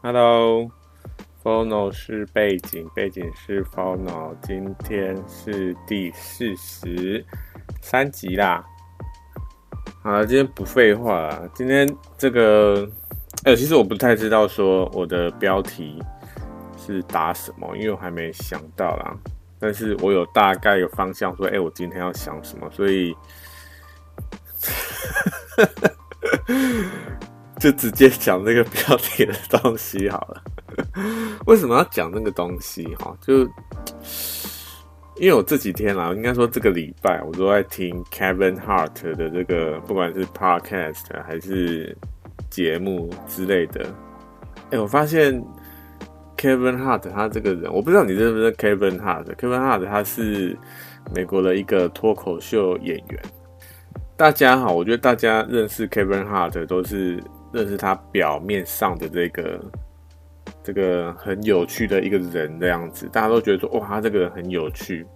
Hello，Phono 是背景，背景是 Phono。今天是第四十三集啦。好了，今天不废话了。今天这个，哎、其实我不太知道说我的标题是打什么，因为我还没想到啦。但是我有大概有方向，说，哎、我今天要想什么，所以。就直接讲那个标题的东西好了。为什么要讲那个东西？哈，就因为我这几天啦，应该说这个礼拜，我都在听 Kevin Hart 的这个，不管是 Podcast 还是节目之类的。哎、我发现 Kevin Hart 他这个人，我不知道你认不认 Kevin Hart。Kevin Hart 他是美国的一个脱口秀演员。大家好，我觉得大家认识 Kevin Hart 都是。认识他表面上的这个这个很有趣的一个人的样子，大家都觉得说哇，他这个人很有趣，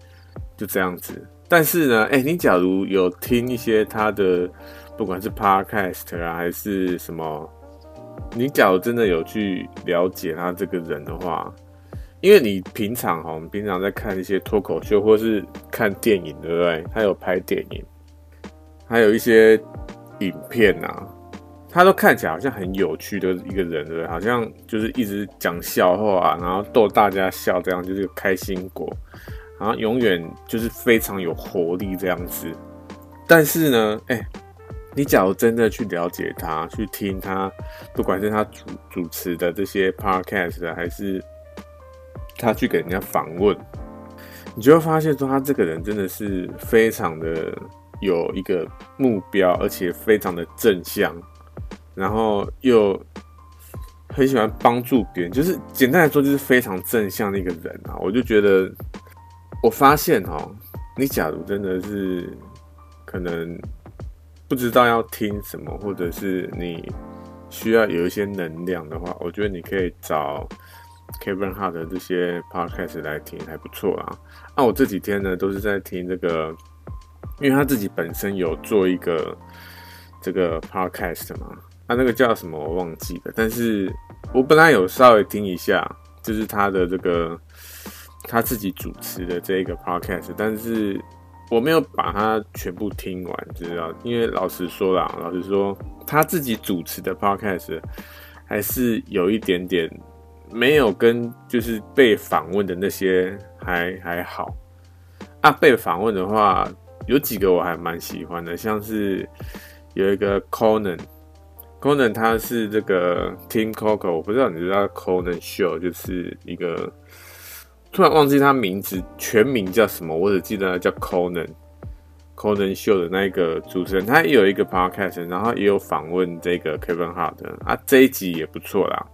就这样子。但是呢，哎，你假如有听一些他的，不管是 Podcast 啊，还是什么，你假如真的有去了解他这个人的话，因为你平常哈，我们平常在看一些脱口秀或是看电影，对不对？他有拍电影，还有一些影片啊。他都看起来好像很有趣的一个人，对不对？好像就是一直讲笑话啊，然后逗大家笑，这样就是个开心果，然后永远就是非常有活力这样子。但是呢，哎、你假如真的去了解他，去听他，不管是他主主持的这些 podcast，还是他去给人家访问，你就会发现说，他这个人真的是非常的有一个目标，而且非常的正向。然后又很喜欢帮助别人，就是简单来说，就是非常正向的一个人啊！我就觉得，我发现哦，你假如真的是可能不知道要听什么，或者是你需要有一些能量的话，我觉得你可以找 Kevin Hart 的这些 podcast 来听，还不错啊。那我这几天呢，都是在听这个，因为他自己本身有做一个这个 podcast 嘛。他那个叫什么我忘记了，但是我本来有稍微听一下，就是他的这个他自己主持的这一个 podcast，但是我没有把它全部听完，知道？因为老实说啦，老实说他自己主持的 podcast 还是有一点点没有跟就是被访问的那些还还好啊。被访问的话，有几个我还蛮喜欢的，像是有一个 Conan。Conan 他是这个 Tim Coco，我不知道你知道 Conan Show 就是一个，突然忘记他名字全名叫什么，我只记得他叫 Conan Conan Show 的那一个主持人，他也有一个 podcast，然后也有访问这个 Kevin Hart 啊，这一集也不错啦。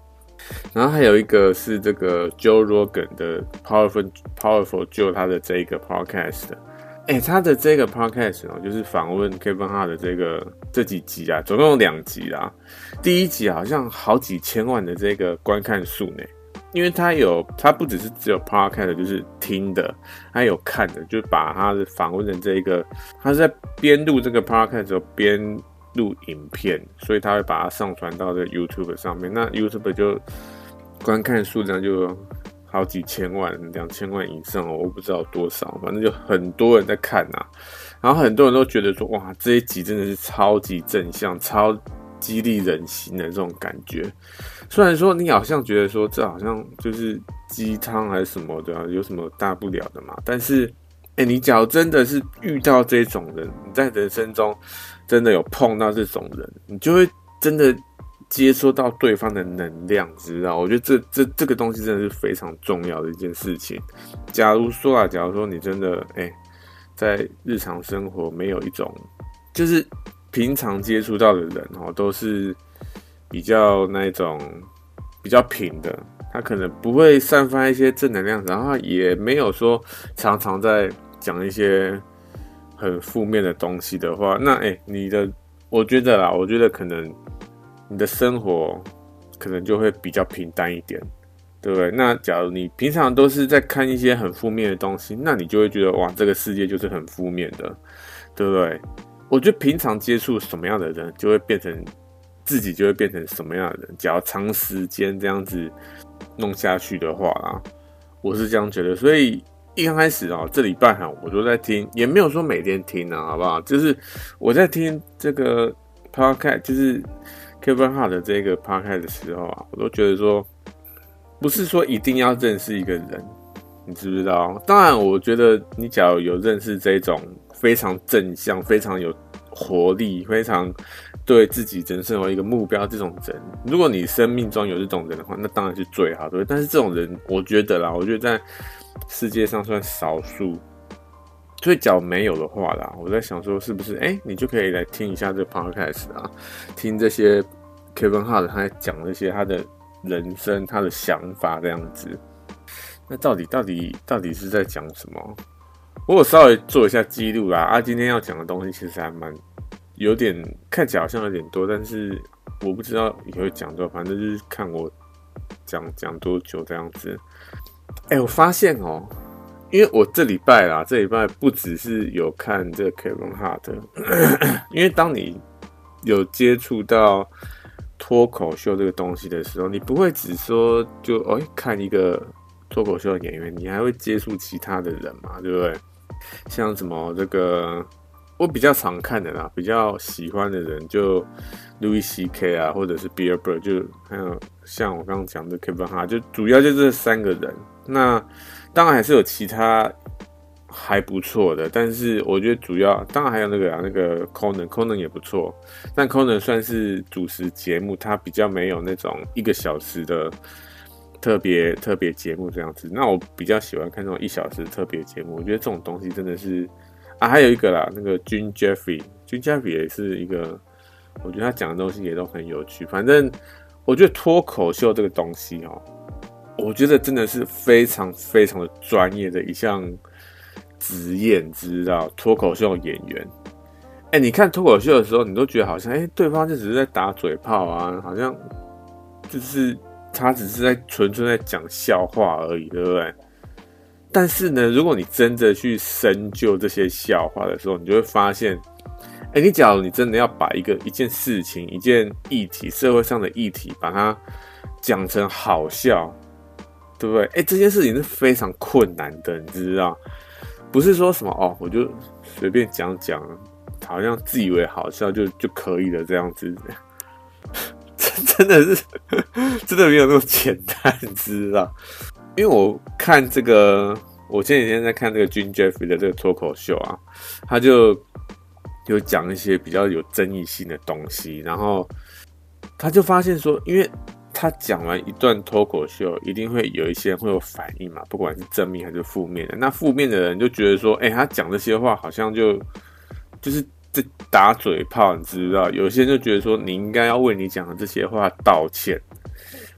然后还有一个是这个 Joe Rogan 的 Powerful Powerful Joe 他的这一个 podcast。哎、欸，他的这个 podcast 哦，就是访问 Kevin Hart 的这个这几集啊，总共有两集啦。第一集好像好几千万的这个观看数呢，因为他有，他不只是只有 podcast，就是听的，他有看的，就把他的访问的这一个，他是在边录这个 podcast 时候边录影片，所以他会把它上传到这 YouTube 上面，那 YouTube 就观看数量就。好几千万、两千万以上哦，我不知道多少，反正就很多人在看呐。然后很多人都觉得说，哇，这一集真的是超级正向、超激励人心的这种感觉。虽然说你好像觉得说，这好像就是鸡汤还是什么的，有什么大不了的嘛？但是，哎，你假如真的是遇到这种人，你在人生中真的有碰到这种人，你就会真的。接收到对方的能量，知道？我觉得这这这个东西真的是非常重要的一件事情。假如说啊，假如说你真的哎、在日常生活没有一种，就是平常接触到的人哦，都是比较那种比较平的，他可能不会散发一些正能量，然后也没有说常常在讲一些很负面的东西的话，那哎、你的我觉得啦，我觉得可能。你的生活可能就会比较平淡一点，对不对？那假如你平常都是在看一些很负面的东西，那你就会觉得哇，这个世界就是很负面的，对不对？我觉得平常接触什么样的人，就会变成自己就会变成什么样的人。只要长时间这样子弄下去的话啊，我是这样觉得。所以一刚开始啊，这礼拜哈，我都在听，也没有说每天听啊，好不好？就是我在听这个 podcast，就是 Kevin Hart 的这个 podcast 的时候啊，我都觉得说，不是说一定要认识一个人，你知不知道？当然，我觉得你假如有认识这种非常正向、非常有活力、非常对自己人生有一个目标这种人，如果你生命中有这种人的话，那当然是最好的。但是这种人，我觉得啦，我觉得在世界上算少数。所以，假如没有的话啦，我在想说，是不是哎、你就可以来听一下这个 podcast 啊，听这些 Kevin Hart 他在讲这些他的人生、他的想法这样子。那到底、到底、到底是在讲什么？我有稍微做一下记录啦。啊，今天要讲的东西其实还蛮有点，看起来好像有点多，但是我不知道也会讲多，反正就是看我讲讲多久这样子。哎、我发现哦、因为我这礼拜啦，这礼拜不只是有看这个 Kevin Hart，因为当你有接触到脱口秀这个东西的时候，你不会只说就哎、看一个。脱口秀的演员，你还会接触其他的人嘛？对不对？像什么这个，我比较常看的啦，比较喜欢的人就 Louis C.K. 啊，或者是 Bill Burr，就还有像我刚刚讲的 Kevin Hart，就主要就这三个人。那当然还是有其他还不错的，但是我觉得主要当然还有那个啊，那个 Conan，Conan 也不错，但 Conan 算是主持节目，他比较没有那种一个小时的。特别特别节目这样子，那我比较喜欢看这种一小时特别节目。我觉得这种东西真的是啊，还有一个啦，那个 Jim Jeffrey，Jim Jeffrey 也是一个，我觉得他讲的东西也都很有趣。反正我觉得脱口秀这个东西哦，我觉得真的是非常非常的专业的一项职业，你知道？脱口秀演员，哎，你看脱口秀的时候，你都觉得好像哎，对方就只是在打嘴炮啊，好像就是。他只是在纯粹在讲笑话而已，对不对？但是呢，如果你真的去深究这些笑话的时候，你就会发现，哎，你假如你真的要把一个一件事情、一件议题、社会上的议题，把它讲成好笑，对不对？哎，这件事情是非常困难的，你知不知道？不是说什么哦，我就随便讲讲，好像自以为好笑就就可以了这样子。真的是，真的没有那么简单，你知道？因为我看这个，我前几天在看这个 Jim Jeffrey 的这个脱口秀啊，他就有讲一些比较有争议性的东西，然后他就发现说，因为他讲完一段脱口秀，一定会有一些人会有反应嘛，不管是正面还是负面的。那负面的人就觉得说，哎、他讲这些话好像就就是。这打嘴炮，你知道？有些人就觉得说，你应该要为你讲的这些话道歉。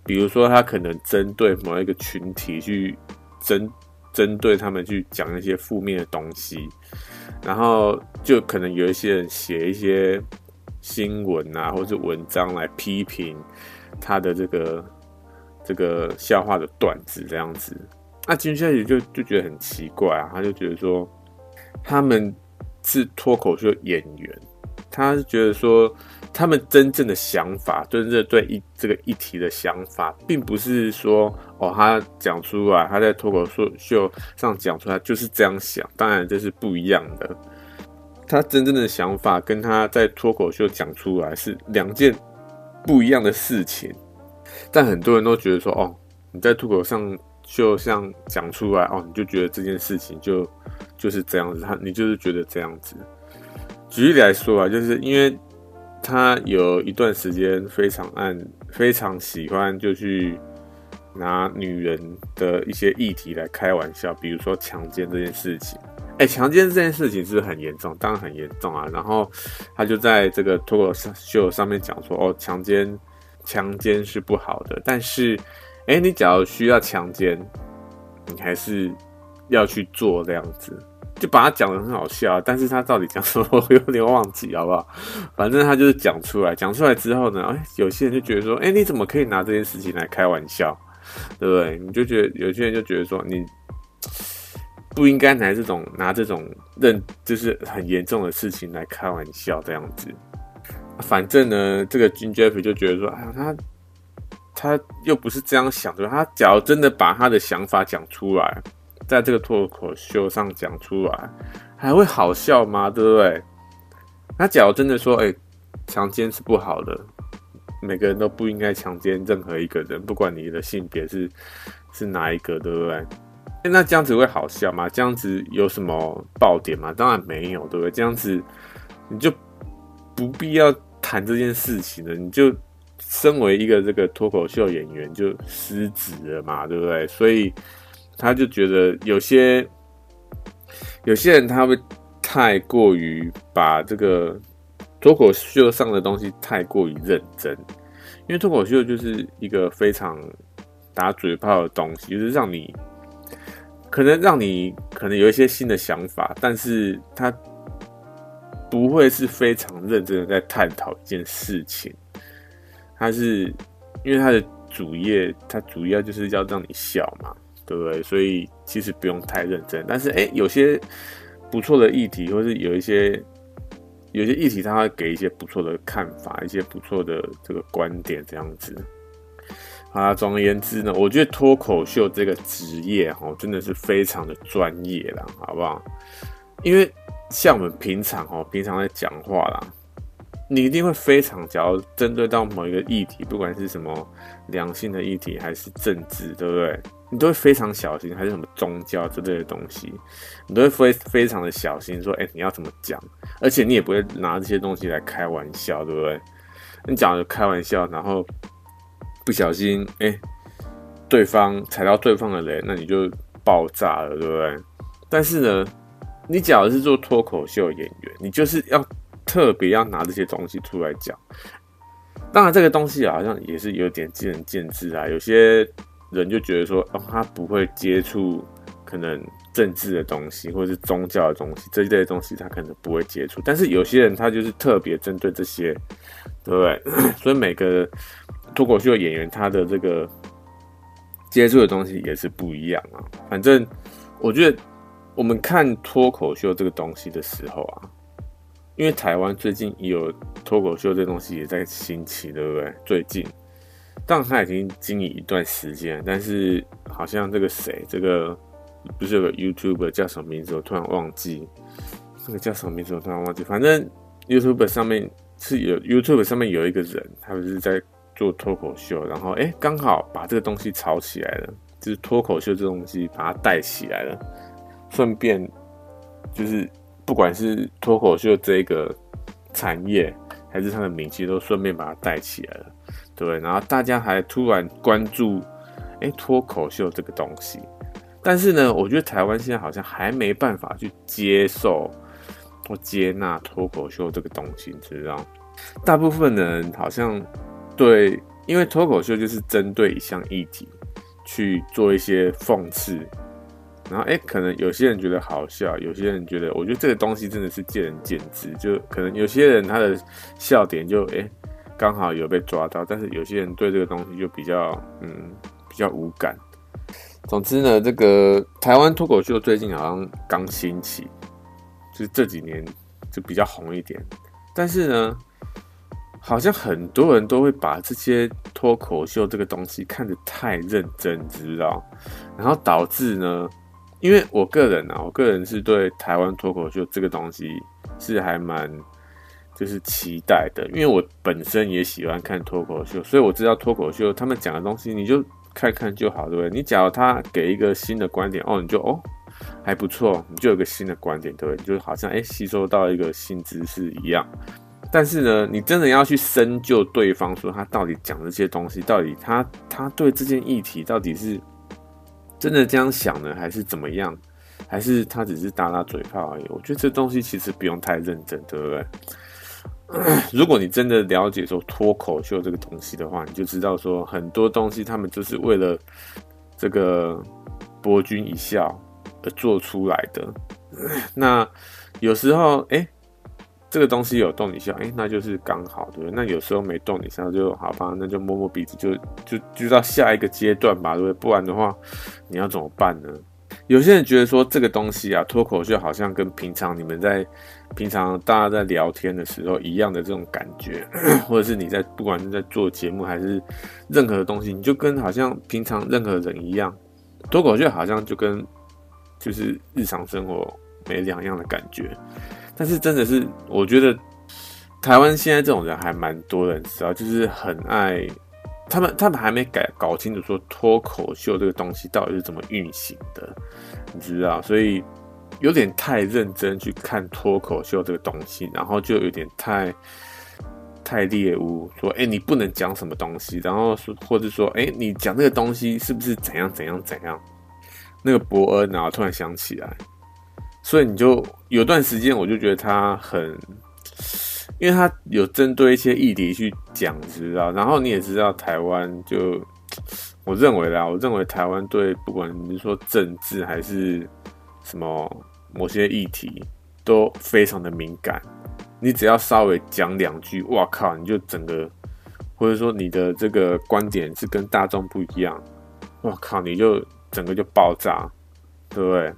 比如说，他可能针对某一个群体去针针对他们去讲一些负面的东西，然后就可能有一些人写一些新闻啊，或者文章来批评他的这个这个笑话的段子这样子。那接下来就就觉得很奇怪啊，他就觉得说他们。是脱口秀演员，他是觉得说，他们真正的想法，真正对一这个议题的想法，并不是说哦，他讲出来，他在脱口秀秀上讲出来就是这样想，当然这是不一样的。他真正的想法跟他在脱口秀讲出来是两件不一样的事情，但很多人都觉得说，哦，你在脱口上就像讲出来，哦，你就觉得这件事情就。就是这样子，他你就是觉得这样子。举例来说啊，就是因为他有一段时间非常爱、非常喜欢，就去拿女人的一些议题来开玩笑，比如说强奸这件事情。哎、强奸这件事情是很严重？当然很严重啊。然后他就在这个脱口秀上面讲说：“哦，强奸，强奸是不好的。但是，哎、你假如需要强奸，你还是要去做这样子。”就把他讲得很好笑，但是他到底讲什么，我有点忘记，好不好？反正他就是讲出来，讲出来之后呢，哎，有些人就觉得说，哎，你怎么可以拿这件事情来开玩笑，对不对？你就觉得有些人就觉得说，你不应该拿这种拿这种认，就是很严重的事情来开玩笑这样子。反正呢，这个 Jim Jeffrey 就觉得说，哎呀，他他又不是这样想的。他假如真的把他的想法讲出来，在这个脱口秀上讲出来，还会好笑吗？对不对？他假如真的说，哎，强奸是不好的，每个人都不应该强奸任何一个人，不管你的性别是是哪一个，对不对？那这样子会好笑吗？这样子有什么爆点吗？当然没有，对不对？这样子你就不必要谈这件事情了。你就身为一个这个脱口秀演员就失职了嘛，对不对？所以他就觉得有些有些人他会太过于把这个脱口秀上的东西太过于认真，因为脱口秀就是一个非常打嘴炮的东西，就是让你。可能让你可能有一些新的想法，但是他不会是非常认真的在探讨一件事情。他是因为他的主业，他主要就是要让你笑嘛，对不对？所以其实不用太认真。但是哎，有些不错的议题，或是有一些有些议题，他会给一些不错的看法，一些不错的这个观点，这样子。啊，总而言之呢，我觉得脱口秀这个职业哈，真的是非常的专业啦，好不好？因为像我们平常哦，平常在讲话啦，你一定会非常，假如针对到某一个议题，不管是什么良性的议题，还是政治，对不对？你都会非常小心，还是什么宗教之类的东西，你都会非非常的小心，说，哎，你要怎么讲？而且你也不会拿这些东西来开玩笑，对不对？你讲的开玩笑，然后。不小心，哎、对方踩到对方的雷，那你就爆炸了，对不对？但是呢，你假如是做脱口秀演员，你就是要特别要拿这些东西出来讲。当然，这个东西好像也是有点见仁见智啊。有些人就觉得说，哦，他不会接触可能政治的东西，或者是宗教的东西，这一类东西他可能不会接触。但是有些人他就是特别针对这些，对不对？所以每个。脱口秀演员他的这个接触的东西也是不一样啊。反正我觉得我们看脱口秀这个东西的时候啊，因为台湾最近也有脱口秀这东西也在兴起，对不对？最近，当然他已经经营一段时间，但是好像这个谁，这个不是有个 YouTube 叫什么名字？我突然忘记，这个叫什么名字？我突然忘记。反正 YouTube 上面是有 YouTube 上面有一个人，他不是在。做脱口秀，然后哎，刚好把这个东西炒起来了，就是脱口秀这东西把它带起来了，顺便就是不管是脱口秀这个产业，还是它的名气，都顺便把它带起来了，对，然后大家还突然关注哎脱口秀这个东西，但是呢，我觉得台湾现在好像还没办法去接受或接纳脱口秀这个东西，你知道？大部分人好像。对，因为脱口秀就是针对一项议题去做一些讽刺，然后哎，可能有些人觉得好笑，有些人觉得，我觉得这个东西真的是见仁见智，就可能有些人他的笑点就哎刚好有被抓到，但是有些人对这个东西就比较嗯比较无感。总之呢，这个台湾脱口秀最近好像刚兴起，就这几年就比较红一点，但是呢。好像很多人都会把这些脱口秀这个东西看得太认真，知道？然后导致呢，因为我个人啊，我个人是对台湾脱口秀这个东西是还蛮就是期待的，因为我本身也喜欢看脱口秀，所以我知道脱口秀他们讲的东西，你就看看就好，对不对？你假如他给一个新的观点，哦，你就哦还不错，你就有个新的观点，对不对？就好像哎吸收到一个新知识一样。但是呢，你真的要去深究对方说他到底讲这些东西，到底他他对这件议题到底是真的这样想呢，还是怎么样？还是他只是打打嘴炮而已？我觉得这东西其实不用太认真，对不对？如果你真的了解说脱口秀这个东西的话，你就知道说很多东西他们就是为了这个博君一笑做出来的。那有时候，哎、这个东西有动你笑，哎，那就是刚好，对不对？那有时候没动你笑，就好吧，那就摸摸鼻子就，就就到下一个阶段吧，对不对？不然的话，你要怎么办呢？有些人觉得说这个东西啊，脱口秀好像跟平常你们在平常大家在聊天的时候一样的这种感觉，或者是你在不管是在做节目还是任何东西，你就跟好像平常任何人一样，脱口秀好像就跟就是日常生活没两样的感觉。但是真的是，我觉得台湾现在这种人还蛮多人知道，就是很爱。他们他们还没改搞清楚说脱口秀这个东西到底是怎么运行的，你知道？所以有点太认真去看脱口秀这个东西，然后就有点太太猎物，说哎、你不能讲什么东西，然后说或者说哎、你讲这个东西是不是怎样怎样怎样？那个伯恩然后突然想起来，所以你就有段时间我就觉得他很。因为他有针对一些议题去讲，知道？然后你也知道，台湾就我认为啦，我认为台湾对不管你说政治还是什么某些议题都非常的敏感。你只要稍微讲两句，哇靠，你就整个或者说你的这个观点是跟大众不一样，哇靠，你就整个就爆炸，对不对？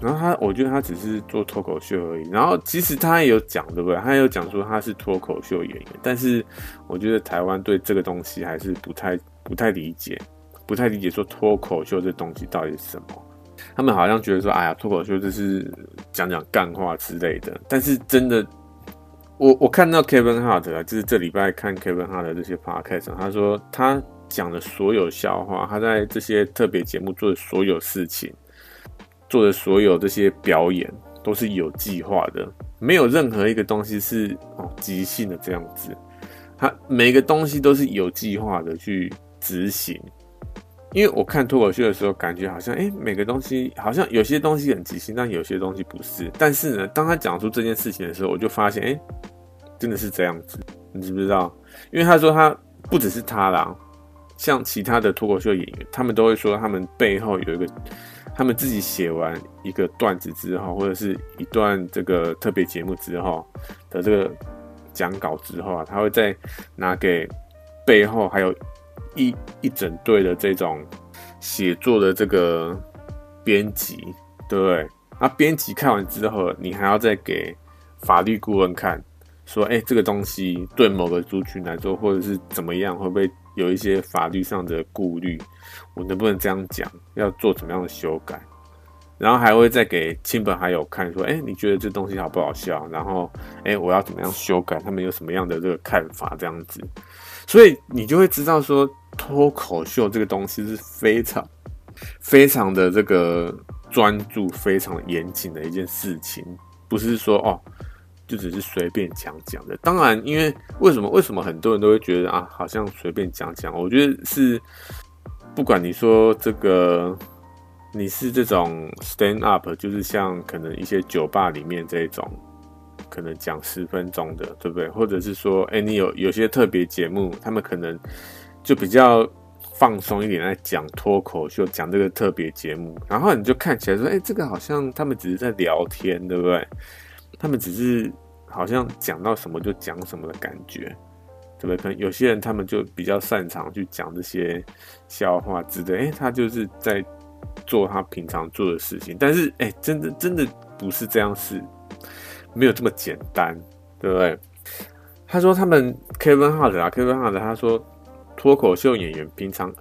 然后他，我觉得他只是做脱口秀而已。然后其实他也有讲，对不对？他也有讲说他是脱口秀演员。但是我觉得台湾对这个东西还是不太不太理解，不太理解说脱口秀这东西到底是什么。他们好像觉得说，哎呀，脱口秀就是讲讲干话之类的。但是真的，我我看到 Kevin Hart 啊，就是这礼拜看 Kevin Hart 的这些 podcast，他说他讲的所有笑话，他在这些特别节目做的所有事情。做的所有这些表演都是有计划的，没有任何一个东西是哦即兴的这样子。他每个东西都是有计划的去执行。因为我看脱口秀的时候，感觉好像哎、欸，每个东西好像有些东西很即兴，但有些东西不是。但是呢，当他讲出这件事情的时候，我就发现哎、欸，真的是这样子。你知不知道？因为他说他不只是他啦，像其他的脱口秀演员，他们都会说他们背后有一个。他们自己写完一个段子之后，或者是一段这个特别节目之后的这个讲稿之后啊，他会再拿给背后还有一一整队的这种写作的这个编辑，对不对？那编辑看完之后，你还要再给法律顾问看，说，哎，这个东西对某个族群来说，或者是怎么样，会不会？有一些法律上的顾虑，我能不能这样讲？要做怎么样的修改？然后还会再给亲朋好友看，说：“哎、你觉得这东西好不好笑？”然后，哎、我要怎么样修改？他们有什么样的这个看法？这样子，所以你就会知道说，脱口秀这个东西是非常、非常的这个专注、非常严谨的一件事情，不是说哦。就只是随便讲讲的，当然，因为为什么为什么很多人都会觉得啊，好像随便讲讲？我觉得是，不管你说这个你是这种 stand up，就是像可能一些酒吧里面这种，可能讲十分钟的，对不对？或者是说，哎，你有有些特别节目，他们可能就比较放松一点来讲脱口秀，讲这个特别节目，然后你就看起来说，哎，这个好像他们只是在聊天，对不对？他们只是。好像讲到什么就讲什么的感觉，对不对？可能有些人他们就比较擅长去讲这些笑话之类，哎，他就是在做他平常做的事情。但是，哎，真的真的不是这样，是没有这么简单，对不对？他说他们 Kevin Hart 啊，Kevin Hart，他说脱口秀演员平常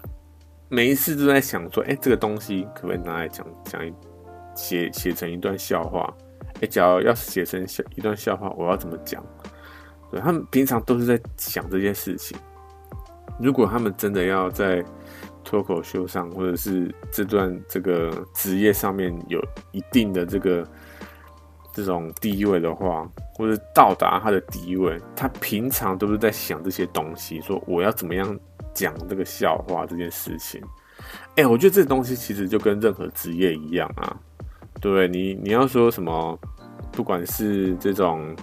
每一次都在想说，哎，这个东西可不可以拿来讲讲一写写成一段笑话？哎，假如要写成笑一段笑话，我要怎么讲？对，他们平常都是在想这件事情。如果他们真的要在脱口秀上，或者是这段这个职业上面有一定的这个这种地位的话，或者到达他的地位，他平常都是在想这些东西，说我要怎么样讲这个笑话这件事情。哎，我觉得这东西其实就跟任何职业一样啊。对，你你要说什么，不管是这种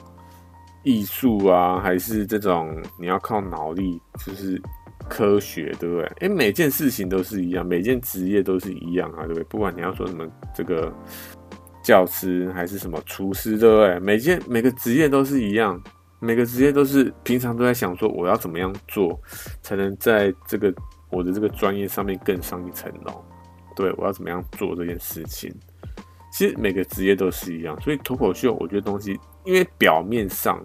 艺术啊，还是这种你要靠脑力，就是科学，对不对？诶，每件事情都是一样，每件职业都是一样啊，对不对？不管你要说什么这个教师，还是什么厨师，对不对？每件每个职业都是一样，每个职业都是平常都在想说，我要怎么样做，才能在这个我的这个专业上面更上一层楼。对，我要怎么样做这件事情。其实每个职业都是一样，所以脱口秀，我觉得东西，因为表面上，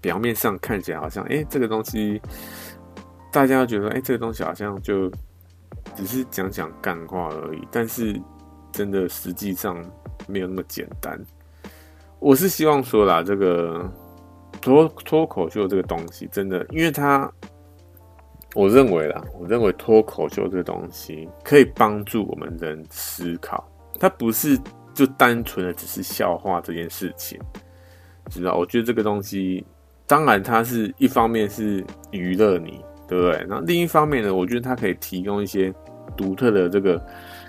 表面上看起来好像，哎，这个东西，大家觉得，哎，这个东西好像就只是讲讲干话而已，但是真的实际上没有那么简单。我是希望说啦，这个脱脱口秀这个东西，真的，因为它，我认为啦，我认为脱口秀这个东西可以帮助我们人思考。它不是就单纯的只是笑话这件事情，知道？我觉得这个东西，当然它是一方面是娱乐你，对不对？那另一方面呢，我觉得它可以提供一些独特的这个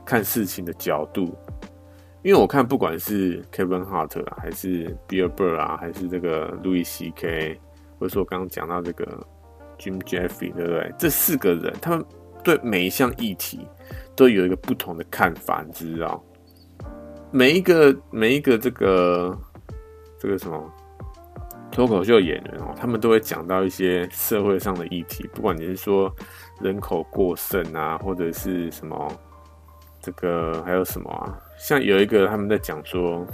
看事情的角度。因为我看不管是 Kevin Hart 啊，还是 Bill Burr 啊，还是这个 Louis C.K.，或者说我刚刚讲到这个 Jim Jeffrey，对不对？这四个人，他们对每一项议题都有一个不同的看法，你知道？每一个每一个这个这个什么脱口秀演员哦，他们都会讲到一些社会上的议题，不管你是说人口过剩啊，或者是什么这个还有什么啊，像有一个他们在讲说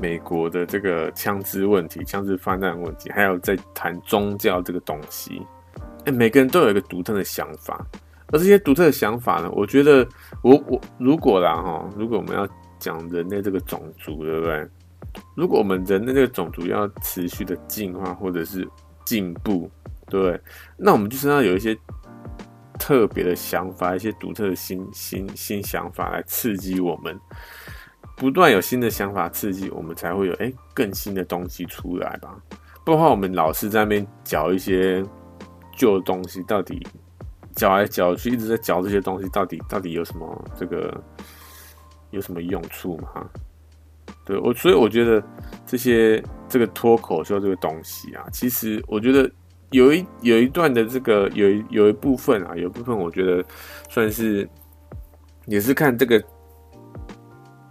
美国的这个枪支问题、枪支泛滥问题，还有在谈宗教这个东西，哎，每个人都有一个独特的想法，而这些独特的想法呢，我觉得我我如果啦哈，如果我们要讲人类这个种族，对不对？如果我们人类这个种族要持续的进化或者是进步，对？那我们就是要有一些特别的想法，一些独特的新新新想法来刺激我们，不断有新的想法刺激我们，才会有哎更新的东西出来吧。不然话，我们老是在那边嚼一些旧东西，到底嚼来嚼去，一直在嚼这些东西，到底到底有什么这个？有什么用处吗？对我，所以我觉得这些这个脱口秀这个东西啊，其实我觉得有一有一段的这个有一有一部分啊，有一部分我觉得算是也是看这个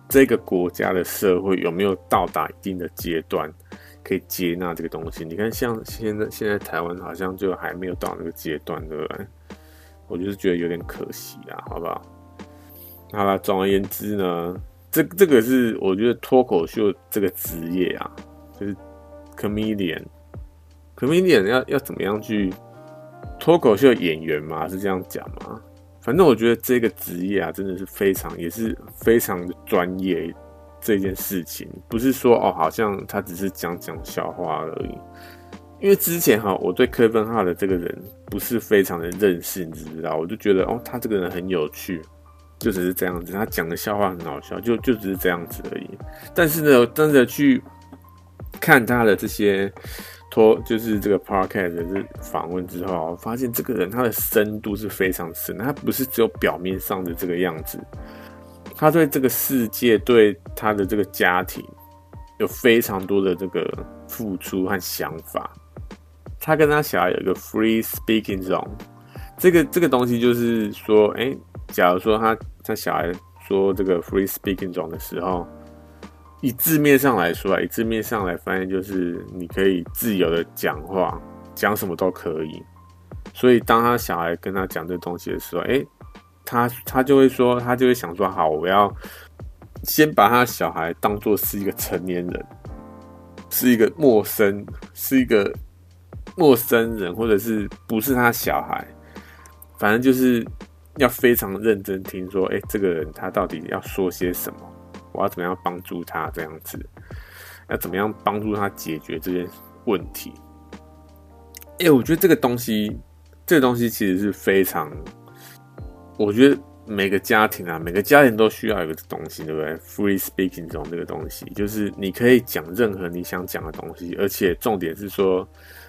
这个国家的社会有没有到达一定的阶段，可以接纳这个东西。你看，像现在现在台湾好像就还没有到那个阶段，对不对？我就是觉得有点可惜啊，好不好？好了，总而言之呢，这这个是我觉得脱口秀这个职业啊，就是 comedian，comedian 要要怎么样去脱口秀演员嘛，是这样讲吗？反正我觉得这个职业啊，真的是非常也是非常的专业这件事情，不是说哦，好像他只是讲讲笑话而已。因为之前哈，我对 Kevin Hart 的这个人不是非常的认识，你知不知道？我就觉得哦，他这个人很有趣。就只是这样子，他讲的笑话很好笑，就就只是这样子而已。但是呢，真的去看他的这些托，就是这个 podcast 的访问之后，发现这个人他的深度是非常深，他不是只有表面上的这个样子，他对这个世界，对他的这个家庭，有非常多的这个付出和想法。他跟他小孩有一个 free speaking zone，这个这个东西就是说，哎、假如说他。他小孩说这个 free speaking 中的时候，以字面上来说啊，以字面上来翻译就是你可以自由的讲话，讲什么都可以。所以当他小孩跟他讲这东西的时候，哎，他他就会说，他就会想说，好，我要先把他小孩当做是一个成年人，是一个陌生，是一个陌生人，或者是不是他小孩，反正就是。要非常认真听说，哎、这个人他到底要说些什么？我要怎么样帮助他？这样子，要怎么样帮助他解决这些问题？哎、欸，我觉得这个东西，这个东西其实是非常，我觉得每个家庭啊，每个家庭都需要一个东西，对不对？Free speaking 这种这个东西，就是你可以讲任何你想讲的东西，而且重点是说，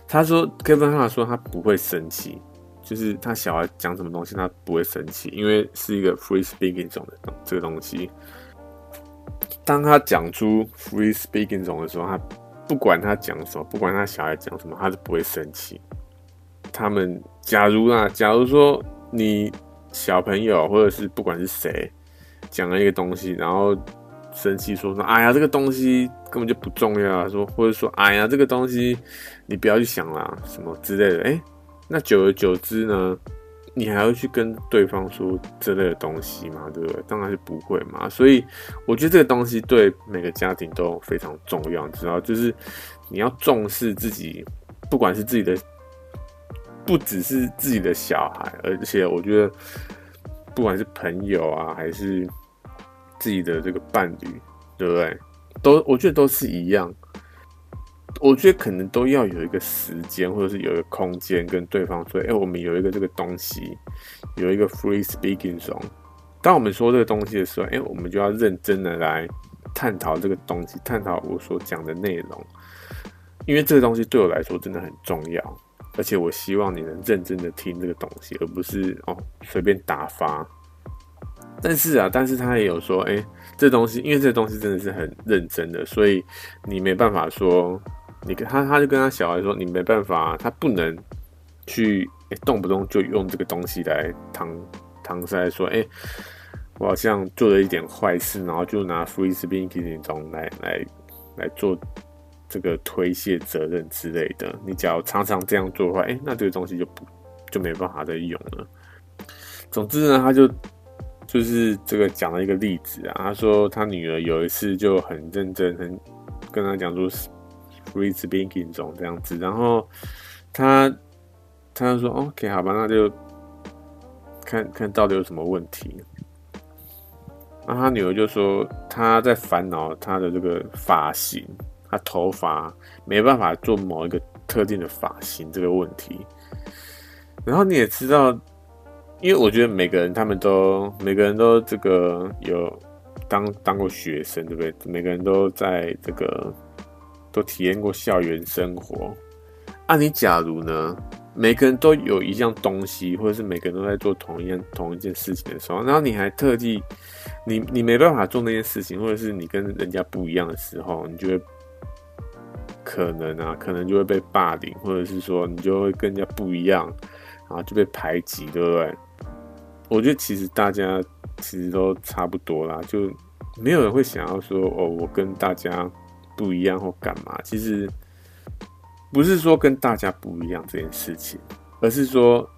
他说 Kevin Hart 说他不会生气。就是他小孩讲什么东西，他不会生气，因为是一个 free speaking 种的这个东西。当他讲出 free speaking 种的时候，他不管他讲什么，不管他小孩讲什么，他是不会生气。他们假如啊，假如说你小朋友或者是不管是谁讲了一个东西，然后生气说说，哎呀，这个东西根本就不重要啊，说或者说，哎呀，这个东西你不要去想啦，什么之类的，哎。那久而久之呢，你还会去跟对方说这类的东西吗？对不对？当然是不会嘛。所以我觉得这个东西对每个家庭都非常重要，你知道，就是你要重视自己，不管是自己的，不只是自己的小孩，而且我觉得不管是朋友啊，还是自己的这个伴侣，对不对？都我觉得都是一样。我觉得可能都要有一个时间，或者是有一个空间，跟对方说：“哎、我们有一个这个东西，有一个 free speaking song。当我们说这个东西的时候，哎、我们就要认真的来探讨这个东西，探讨我所讲的内容。因为这个东西对我来说真的很重要，而且我希望你能认真的听这个东西，而不是哦随便打发。但是啊，但是他也有说，哎、这东西，因为这东西真的是很认真的，所以你没办法说。”你跟他，他就跟他小孩说：“你没办法，他不能去、欸、动不动就用这个东西来搪搪塞说，哎、我好像做了一点坏事，然后就拿 free speaking 中来来来做这个推卸责任之类的。你只要常常这样做的话，哎、那这个东西就不就没办法再用了。总之呢，他就就是这个讲了一个例子啊，他说他女儿有一次就很认真，很跟他讲说。Free speaking 中这样子，然后他他就说 OK 好吧，那就看看到底有什么问题。然后他女儿就说他在烦恼他的这个发型，他头发没办法做某一个特定的发型这个问题。然后你也知道，因为我觉得每个人他们都每个人都这个有当当过学生，对不对？每个人都在这个。都体验过校园生活，啊，你假如呢？每个人都有一样东西，或者是每个人都在做同一样同一件事情的时候，然后你还特地，你你没办法做那件事情，或者是你跟人家不一样的时候，你就会可能啊，可能就会被霸凌，或者是说你就会跟人家不一样，然后就被排挤，对不对？我觉得其实大家其实都差不多啦，就没有人会想要说哦，我跟大家。不一样或干嘛？其实不是说跟大家不一样这件事情，而是说，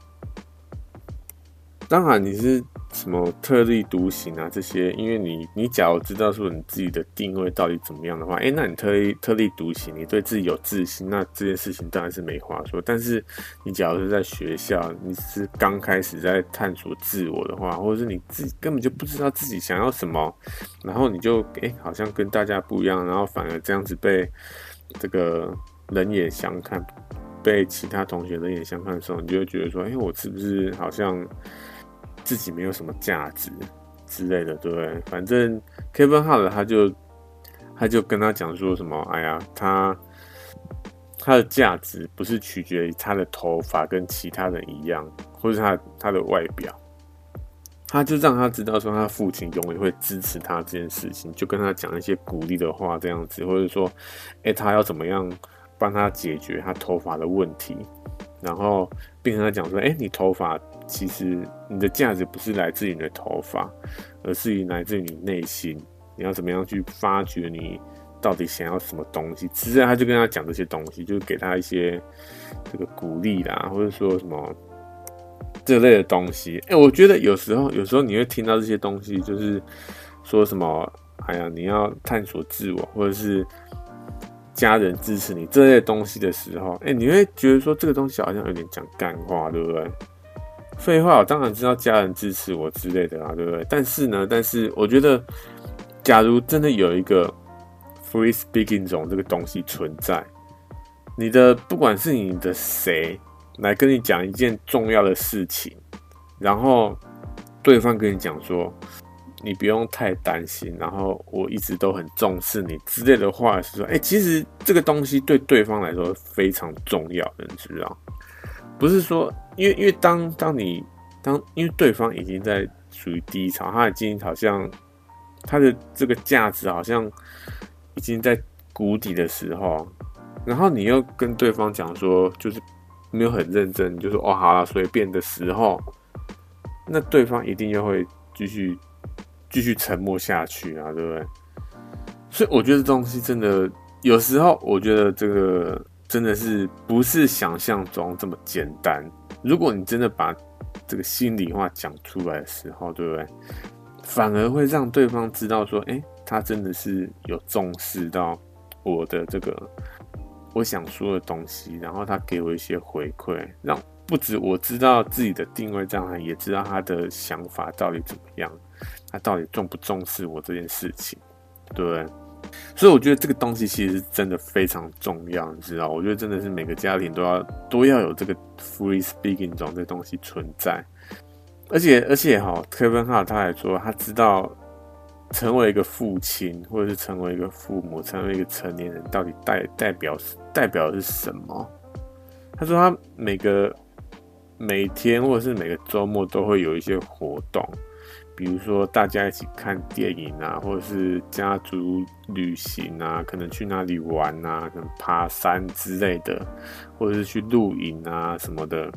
当然你是什么特立独行啊这些，因为你你假如知道说你自己的定位到底怎么样的话，哎，那你特立特立独行，你对自己有自信，那这件事情当然是没话说。但是你假如是在学校，你是刚开始在探索自我的话，或者是你自己根本就不知道自己想要什么，然后你就哎好像跟大家不一样，然后反而这样子被这个冷眼相看，被其他同学冷眼相看的时候，你就会觉得说，哎，我是不是好像？自己没有什么价值之类的，对不对？反正 Kevin Hart 他就他就跟他讲说什么，哎呀，他他的价值不是取决于他的头发跟其他人一样，或是他他的外表，他就让他知道说他父亲永远会支持他这件事情，就跟他讲一些鼓励的话这样子，或者说，哎，他要怎么样帮他解决他头发的问题，然后并跟他讲说，哎，你头发。其实你的价值不是来自于你的头发，而是于来自于你内心。你要怎么样去发掘你到底想要什么东西？其实他就跟他讲这些东西，就是给他一些这个鼓励啦，或者说什么这类的东西。哎，我觉得有时候，有时候你会听到这些东西，就是说什么，哎呀，你要探索自我，或者是家人支持你这类东西的时候，哎，你会觉得说这个东西好像有点讲干话，对不对？废话，我当然知道家人支持我之类的啦，对不对？但是呢，但是我觉得，假如真的有一个 free speaking zone 这个东西存在，你的不管是你的谁来跟你讲一件重要的事情，然后对方跟你讲说，你不用太担心，然后我一直都很重视你之类的话，是说，哎，其实这个东西对对方来说非常重要，你知道？不是说，因为因为当当你当因为对方已经在属于低潮，他已经好像他的这个价值好像已经在谷底的时候，然后你又跟对方讲说，就是没有很认真，就是哦好了随便的时候，那对方一定又会继续继续沉默下去啊，对不对？所以我觉得这东西真的有时候，我觉得这个。真的是不是想象中这么简单。如果你真的把这个心里话讲出来的时候，对不对？反而会让对方知道说，哎，他真的是有重视到我的这个我想说的东西，然后他给我一些回馈，让不止我知道自己的定位在哪里，也知道他的想法到底怎么样，他到底重不重视我这件事情，对？所以我觉得这个东西其实是真的非常重要，你知道？我觉得真的是每个家庭都要都要有这个 free speaking 这种这东西存在。而且而且哈，Kevin 哈他还说，他知道成为一个父亲，或者是成为一个父母，成为一个成年人，到底代代表代表的是什么？他说他每个每天或者是每个周末都会有一些活动。比如说，大家一起看电影啊，或者是家族旅行啊，可能去哪里玩啊，可能爬山之类的，或者是去露营啊什么的。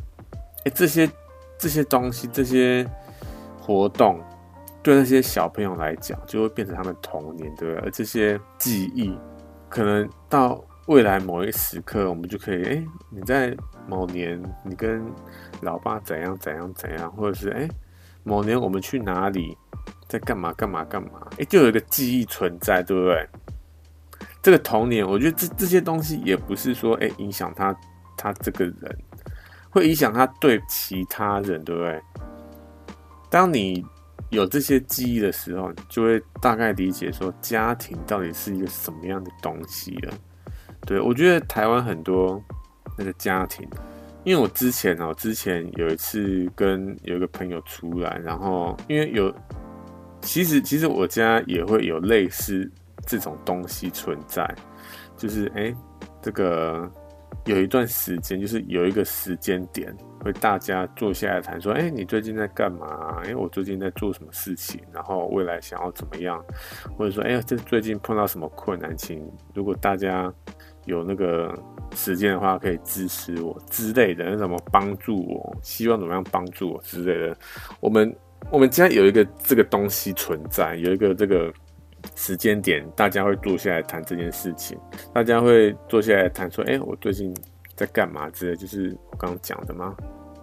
哎，这些这些东西，这些活动，对那些小朋友来讲，就会变成他们童年，对不对？而这些记忆，可能到未来某一时刻，我们就可以，哎，你在某年，你跟老爸怎样怎样怎样，或者是哎。某年我们去哪里，在干嘛干嘛干嘛？哎、就有一个记忆存在，对不对？这个童年，我觉得这这些东西也不是说，哎、影响他他这个人，会影响他对其他人，对不对？当你有这些记忆的时候，就会大概理解说，家庭到底是一个什么样的东西了。对，我觉得台湾很多那个家庭。因为我之前哦，之前有一次跟有一个朋友出来，然后因为有，其实其实我家也会有类似这种东西存在，就是哎，这个有一段时间，就是有一个时间点，会大家坐下来谈说，哎，你最近在干嘛？哎，我最近在做什么事情？然后未来想要怎么样？或者说，哎，这最近碰到什么困难？请如果大家有那个。时间的话，可以支持我之类的，那什么帮助我，希望怎么样帮助我之类的。我们我们家有一个这个东西存在，有一个这个时间点，大家会坐下来谈这件事情。大家会坐下来谈说，哎、我最近在干嘛之类，就是我刚刚讲的嘛。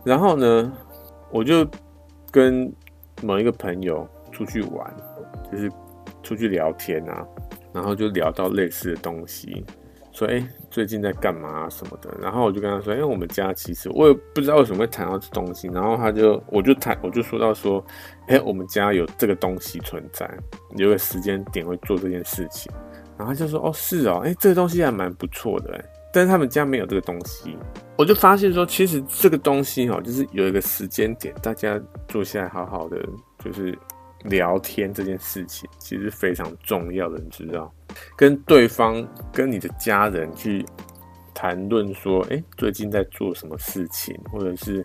然后呢，我就跟某一个朋友出去玩，就是出去聊天啊，然后就聊到类似的东西。说哎，最近在干嘛什么的？然后我就跟他说，因为我们家其实我也不知道为什么会谈到这东西。然后他就，我就谈，我就说到说，哎，我们家有这个东西存在，有个时间点会做这件事情。然后他就说，哦，是哦，哎，这个东西还蛮不错的，哎，但是他们家没有这个东西。我就发现说，其实这个东西哈，就是有一个时间点，大家坐下来好好的，就是。聊天这件事情其实非常重要的，你知道，跟对方、跟你的家人去谈论说，哎，最近在做什么事情，或者是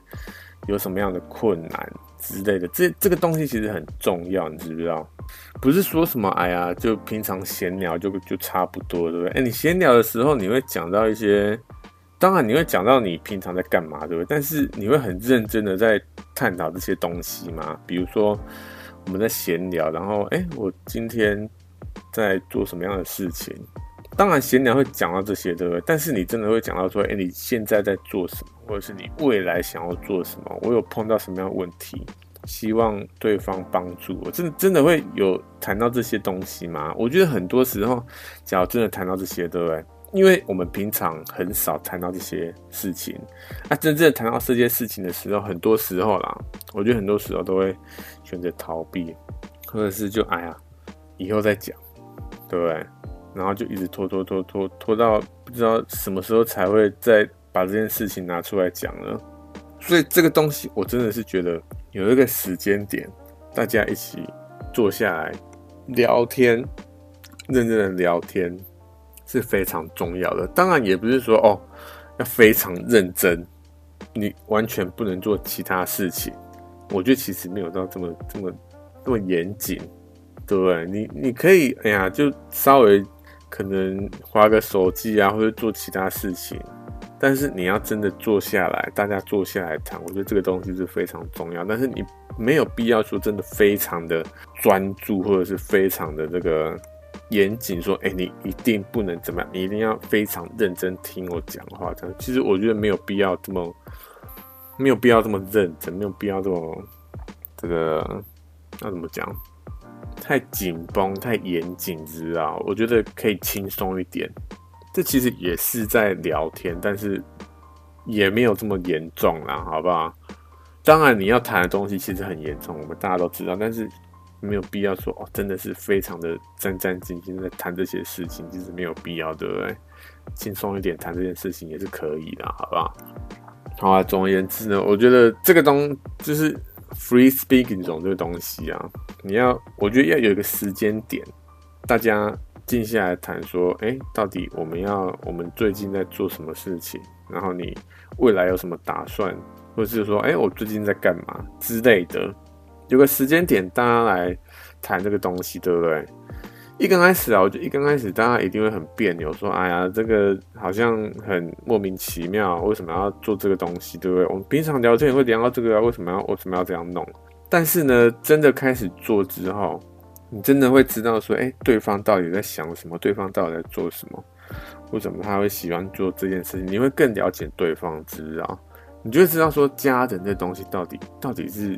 有什么样的困难之类的，这这个东西其实很重要，你知不知道？不是说什么，哎呀，就平常闲聊就就差不多，对不对？哎，你闲聊的时候，你会讲到一些，当然你会讲到你平常在干嘛，对不对？但是你会很认真的在探讨这些东西吗？比如说。我们在闲聊，然后哎，我今天在做什么样的事情？当然，闲聊会讲到这些，对不对？但是你真的会讲到说，哎，你现在在做什么，或者是你未来想要做什么？我有碰到什么样的问题，希望对方帮助我。真的真的会有谈到这些东西吗？我觉得很多时候，假如真的谈到这些，对不对？因为我们平常很少谈到这些事情，那真正谈到这些事情的时候，很多时候啦，我觉得很多时候都会选择逃避，或者是就哎呀，以后再讲，对不对？然后就一直拖拖拖拖拖到不知道什么时候才会再把这件事情拿出来讲了。所以这个东西，我真的是觉得有一个时间点，大家一起坐下来聊天，认真的聊天。是非常重要的，当然也不是说哦要非常认真，你完全不能做其他事情。我觉得其实没有到这么这么这么严谨，对不对？你你可以哎呀，就稍微可能滑个手机啊，或者做其他事情。但是你要真的坐下来，大家坐下来谈，我觉得这个东西是非常重要。但是你没有必要说真的非常的专注，或者是非常的这个。严谨说，哎、你一定不能怎么样，你一定要非常认真听我讲话。这样，其实我觉得没有必要这么没有必要这么认真，没有必要这么这个那怎么讲？太紧绷、太严谨，知道？我觉得可以轻松一点。这其实也是在聊天，但是也没有这么严重啦，好不好？当然，你要谈的东西其实很严重，我们大家都知道，但是没有必要说哦，真的是非常的战战兢兢在谈这些事情，其实没有必要，对不对？轻松一点谈这件事情也是可以的，好不好？好啊，总而言之呢，我觉得这个东就是 free speaking 这种这个东西啊，你要，我觉得要有一个时间点，大家静下来谈说，哎，到底我们要，我们最近在做什么事情？然后你未来有什么打算，或者是说，哎，我最近在干嘛之类的，有个时间点，大家来谈这个东西，对不对？一刚开始啊，我觉得一刚开始大家一定会很别扭，说：“哎呀，这个好像很莫名其妙，为什么要做这个东西，对不对？我们平常聊天也会聊到这个啊，为什么要为什么要这样弄？但是呢，真的开始做之后，你真的会知道说，哎，对方到底在想什么，对方到底在做什么，为什么他会喜欢做这件事情？你会更了解对方，知道？你就会知道说，家人这东西到底到底是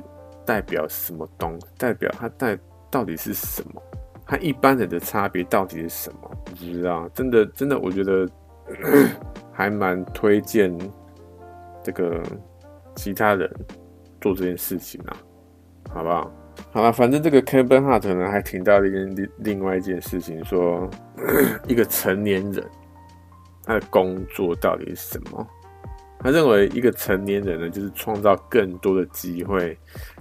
代表什么东，代表它代到底是什么？”和一般人的差别到底是什么？不知道，真的，真的，我觉得 还蛮推荐这个其他人做这件事情啊，好不好？好了，反正这个 Kevin Hart 呢，还提到一件另另外一件事情，说 一个成年人他的工作到底是什么？他认为一个成年人呢，就是创造更多的机会，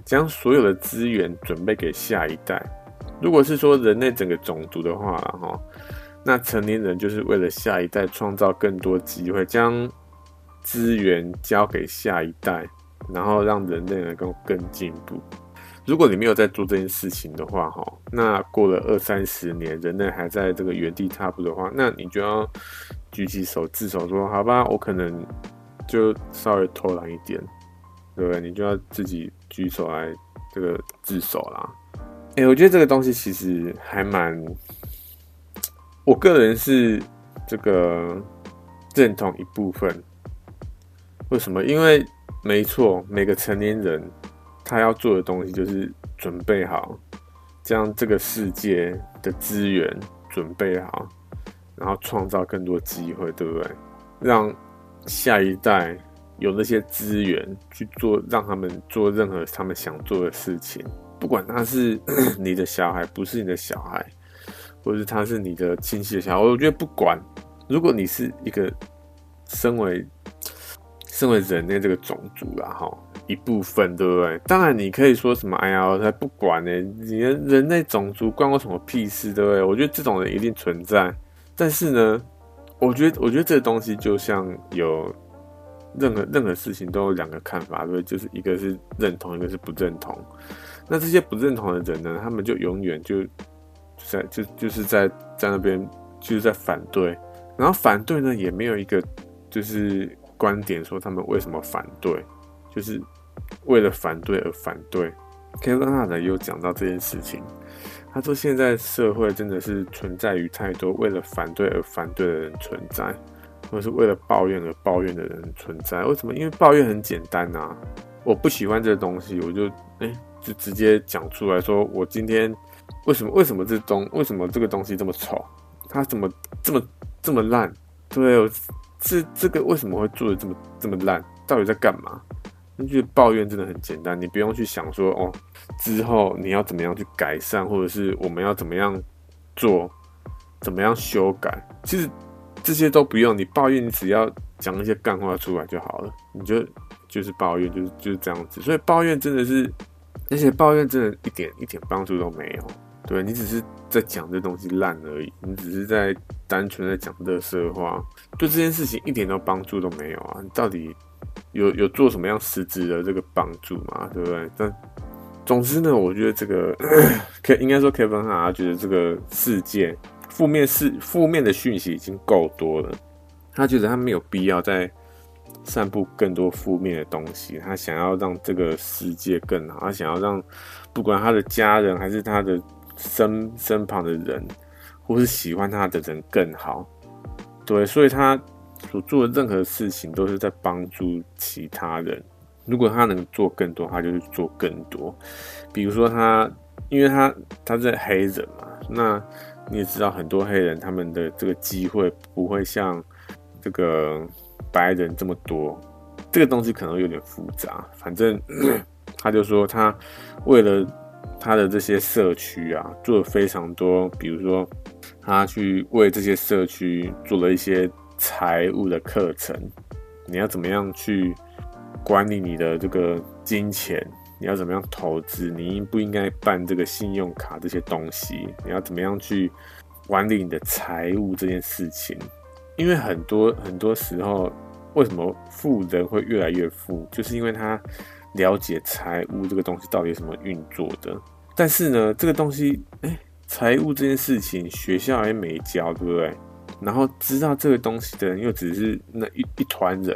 将所有的资源准备给下一代。如果是说人类整个种族的话，哈，那成年人就是为了下一代创造更多机会，将资源交给下一代，然后让人类能够更进步。如果你没有在做这件事情的话，哈，那过了二三十年，人类还在这个原地踏步的话，那你就要举起手自首，说好吧，我可能就稍微偷懒一点，对不对？你就要自己举手来这个自首啦。哎、我觉得这个东西其实还蛮，我个人是这个认同一部分。为什么？因为没错，每个成年人他要做的东西就是准备好，将这个世界的资源准备好，然后创造更多机会，对不对？让下一代有那些资源去做，让他们做任何他们想做的事情。不管他是 你的小孩，不是你的小孩，或者是他是你的亲戚的小孩，我觉得不管。如果你是一个身为身为人类这个种族啦，哈，一部分，对不对？当然你可以说什么，哎呀，我才不管呢，你的人类种族关我什么屁事，对不对？我觉得这种人一定存在。但是呢，我觉得，我觉得这个东西就像有任何任何事情都有两个看法，对不对？就是一个是认同，一个是不认同。那这些不认同的人呢？他们就永远就在就就是在在那边就是在反对，然后反对呢也没有一个就是观点说他们为什么反对，就是为了反对而反对。Kevin a 也有讲到这件事情，他说现在社会真的是存在于太多为了反对而反对的人存在，或者是为了抱怨而抱怨的人存在。为什么？因为抱怨很简单啊，我不喜欢这个东西，我就哎。就直接讲出来说，我今天为什么为什么这东为什么这个东西这么丑？它怎么这么这么烂？对，这这个为什么会做的这么这么烂？到底在干嘛？你觉得抱怨真的很简单，你不用去想说哦，之后你要怎么样去改善，或者是我们要怎么样做，怎么样修改？其实这些都不用，你抱怨，你只要讲一些干话出来就好了。你就就是抱怨，就是就是这样子。所以抱怨真的是。而且抱怨真的一点一点帮助都没有，对，你只是在讲这东西烂而已，你只是在单纯的讲垃圾话，对这件事情一点都帮助都没有啊！你到底有有做什么样实质的这个帮助吗？对不对？但总之呢，我觉得这个可 应该说 Kevin 啊觉得这个世界负面是负面的讯息已经够多了，他觉得他没有必要再。散布更多负面的东西，他想要让这个世界更好，他想要让不管他的家人还是他的身身旁的人，或是喜欢他的人更好。对，所以他所做的任何事情都是在帮助其他人。如果他能做更多，他就去做更多。比如说他，因为他他是黑人嘛，那你也知道很多黑人他们的这个机会不会像这个白人这么多。这个东西可能有点复杂，反正 他就说他为了他的这些社区啊，做了非常多，比如说他去为这些社区做了一些财务的课程，你要怎么样去管理你的这个金钱？你要怎么样投资？你应不应该办这个信用卡这些东西？你要怎么样去管理你的财务这件事情？因为很多很多时候。为什么富人会越来越富？就是因为他了解财务这个东西到底什么运作的。但是呢，这个东西，哎，财务这件事情学校也没教，对不对？然后知道这个东西的人又只是那一一团人，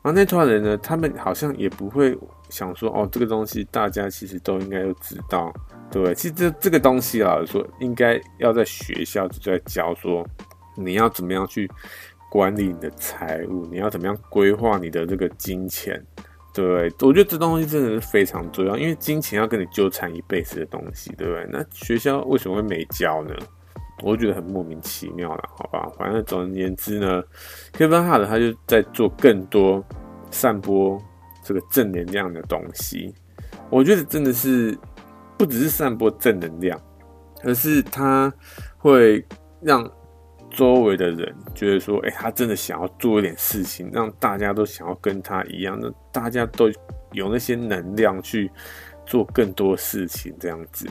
然后那团人呢，他们好像也不会想说，哦，这个东西大家其实都应该都知道，对？其实这这个东西啊，说应该要在学校就在教说，你要怎么样去。管理你的财务，你要怎么样规划你的这个金钱？对不对？我觉得这东西真的是非常重要，因为金钱要跟你纠缠一辈子的东西，对不对？那学校为什么会没教呢？我觉得很莫名其妙了，好吧？反正总而言之呢，Kevin Hart 他就在做更多散播这个正能量的东西。我觉得真的是不只是散播正能量，而是他会让。周围的人觉得说，哎、他真的想要做一点事情，让大家都想要跟他一样，那大家都有那些能量去做更多事情，这样子。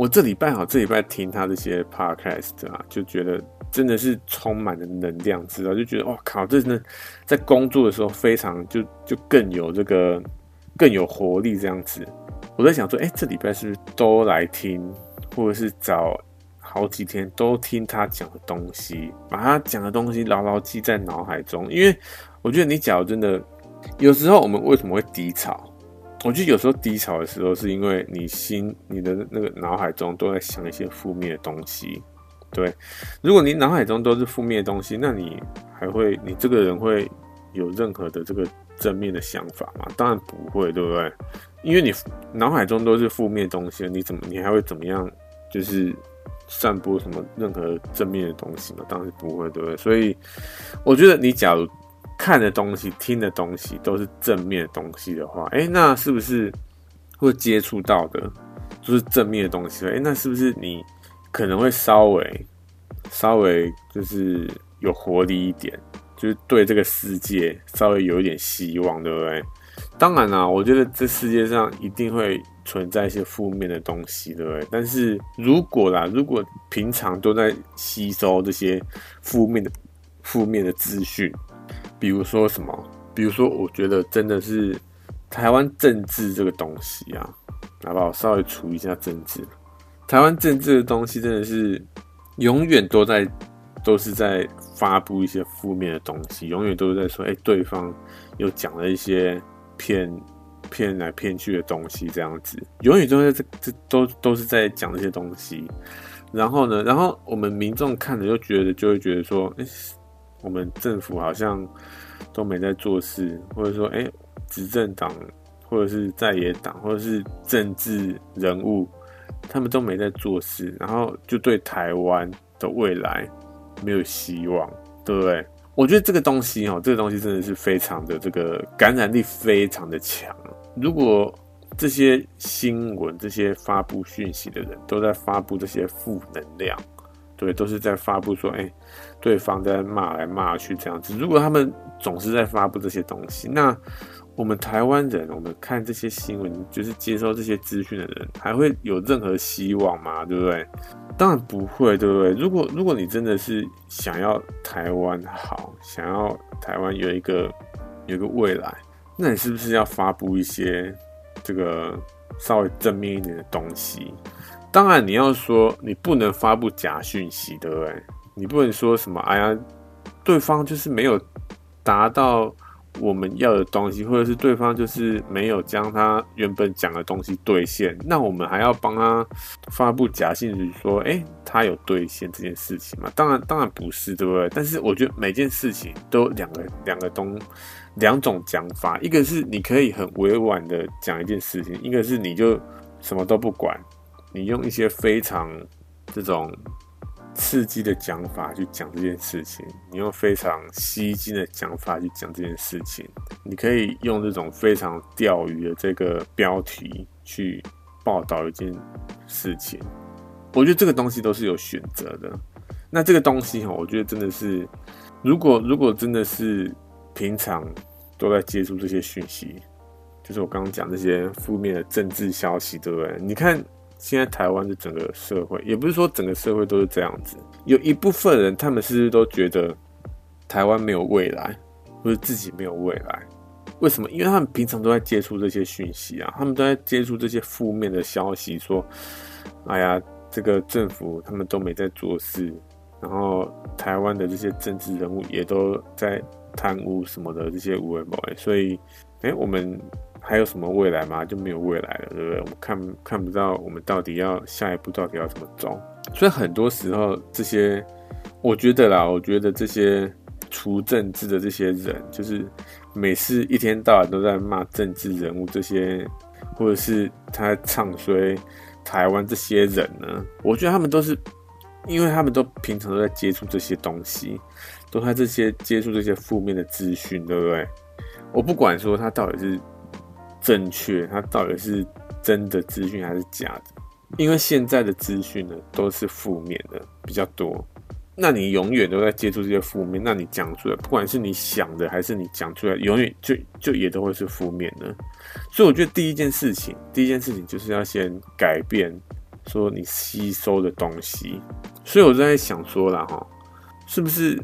我这礼拜好，这礼拜听他这些 podcast 啊，就觉得真的是充满了能量，知道？就觉得哇靠，这真的在工作的时候非常就就更有这个更有活力这样子。我在想说，哎、欸，这礼拜是不是都来听，或者是找？好几天都听他讲的东西，把他讲的东西牢牢记在脑海中。因为我觉得你讲真的，有时候我们为什么会低潮？我觉得有时候低潮的时候，是因为你心、你的那个脑海中都在想一些负面的东西。对，如果你脑海中都是负面的东西，那你还会，你这个人会有任何的这个正面的想法吗？当然不会，对不对？因为你脑海中都是负面的东西，你怎么，你还会怎么样？就是。散播什么任何正面的东西吗？当然不会，对不对？所以我觉得你假如看的东西、听的东西都是正面的东西的话，哎，那是不是会接触到的就是正面的东西？哎，那是不是你可能会稍微稍微就是有活力一点，就是对这个世界稍微有一点希望，对不对？当然啦，我觉得这世界上一定会。存在一些负面的东西，对不对？但是如果啦，如果平常都在吸收这些负面的负面的资讯，比如说什么？比如说，我觉得真的是台湾政治这个东西啊，好不好？稍微除一下政治。台湾政治的东西真的是永远都在都是在发布一些负面的东西，永远都是在说，哎，对方又讲了一些骗。骗来骗去的东西，这样子，永远都在这这都都是在讲这些东西。然后呢，然后我们民众看着就觉得，就会觉得说，哎，我们政府好像都没在做事，或者说，哎，执政党或者是在野党或者是政治人物，他们都没在做事，然后就对台湾的未来没有希望，对不对？我觉得这个东西哦，这个东西真的是非常的这个感染力非常的强。如果这些新闻、这些发布讯息的人都在发布这些负能量，对，都是在发布说，哎，对方在骂来骂去这样子。如果他们总是在发布这些东西，那我们台湾人，我们看这些新闻，就是接收这些资讯的人，还会有任何希望吗？对不对？当然不会，对不对？如果如果你真的是想要台湾好，想要台湾有一个有一个未来。那你是不是要发布一些这个稍微正面一点的东西？当然，你要说你不能发布假讯息，对不对？你不能说什么，哎呀，对方就是没有达到我们要的东西，或者是对方就是没有将他原本讲的东西兑现，那我们还要帮他发布假信息说，哎，他有兑现这件事情吗？当然，当然不是，对不对？但是我觉得每件事情都有两个两个东两种讲法，一个是你可以很委婉的讲一件事情，一个是你就什么都不管，你用一些非常这种。刺激的讲法去讲这件事情，你用非常吸睛的讲法去讲这件事情，你可以用这种非常钓鱼的这个标题去报道一件事情。我觉得这个东西都是有选择的。那这个东西哈，我觉得真的是，如果如果真的是平常都在接触这些讯息，就是我刚刚讲这些负面的政治消息，对不对？你看。现在台湾的整个社会，也不是说整个社会都是这样子，有一部分人，他们是不是都觉得台湾没有未来，或者自己没有未来？为什么？因为他们平常都在接触这些讯息啊，他们都在接触这些负面的消息，说，哎呀，这个政府他们都没在做事，然后台湾的这些政治人物也都在贪污什么的这些无为不为，所以，哎，我们。还有什么未来吗？就没有未来了，对不对？我们看看不到我们到底要下一步到底要怎么走。所以很多时候，这些我觉得啦，我觉得这些除政治的这些人，就是每次一天到晚都在骂政治人物这些，或者是他唱衰台湾这些人呢，我觉得他们都是，因为他们都平常都在接触这些东西，都在这些接触这些负面的资讯，对不对？我不管说他到底是。正确，它到底是真的资讯还是假的？因为现在的资讯呢都是负面的比较多，那你永远都在接触这些负面，那你讲出来，不管是你想的还是你讲出来，永远就就也都会是负面的。所以我觉得第一件事情，第一件事情就是要先改变，说你吸收的东西。所以我在想说了哈，是不是？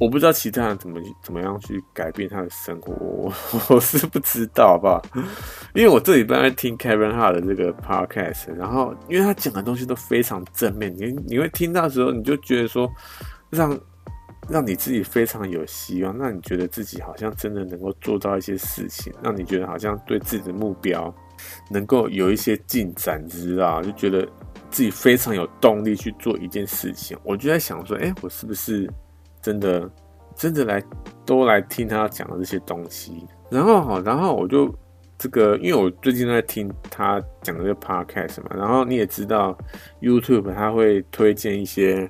我不知道其他人怎么怎么样去改变他的生活，我 我是不知道，好不好？因为我这礼拜在听 Kevin Hart 的这个 podcast，然后因为他讲的东西都非常正面，你你会听到的时候，你就觉得说让让你自己非常有希望，那你觉得自己好像真的能够做到一些事情，让你觉得好像对自己的目标能够有一些进展，知道？就觉得自己非常有动力去做一件事情。我就在想说，哎，我是不是？真的，真的来都来听他讲的这些东西，然后好，然后我就这个，因为我最近在听他讲的这个 podcast 嘛，然后你也知道 YouTube 他会推荐一些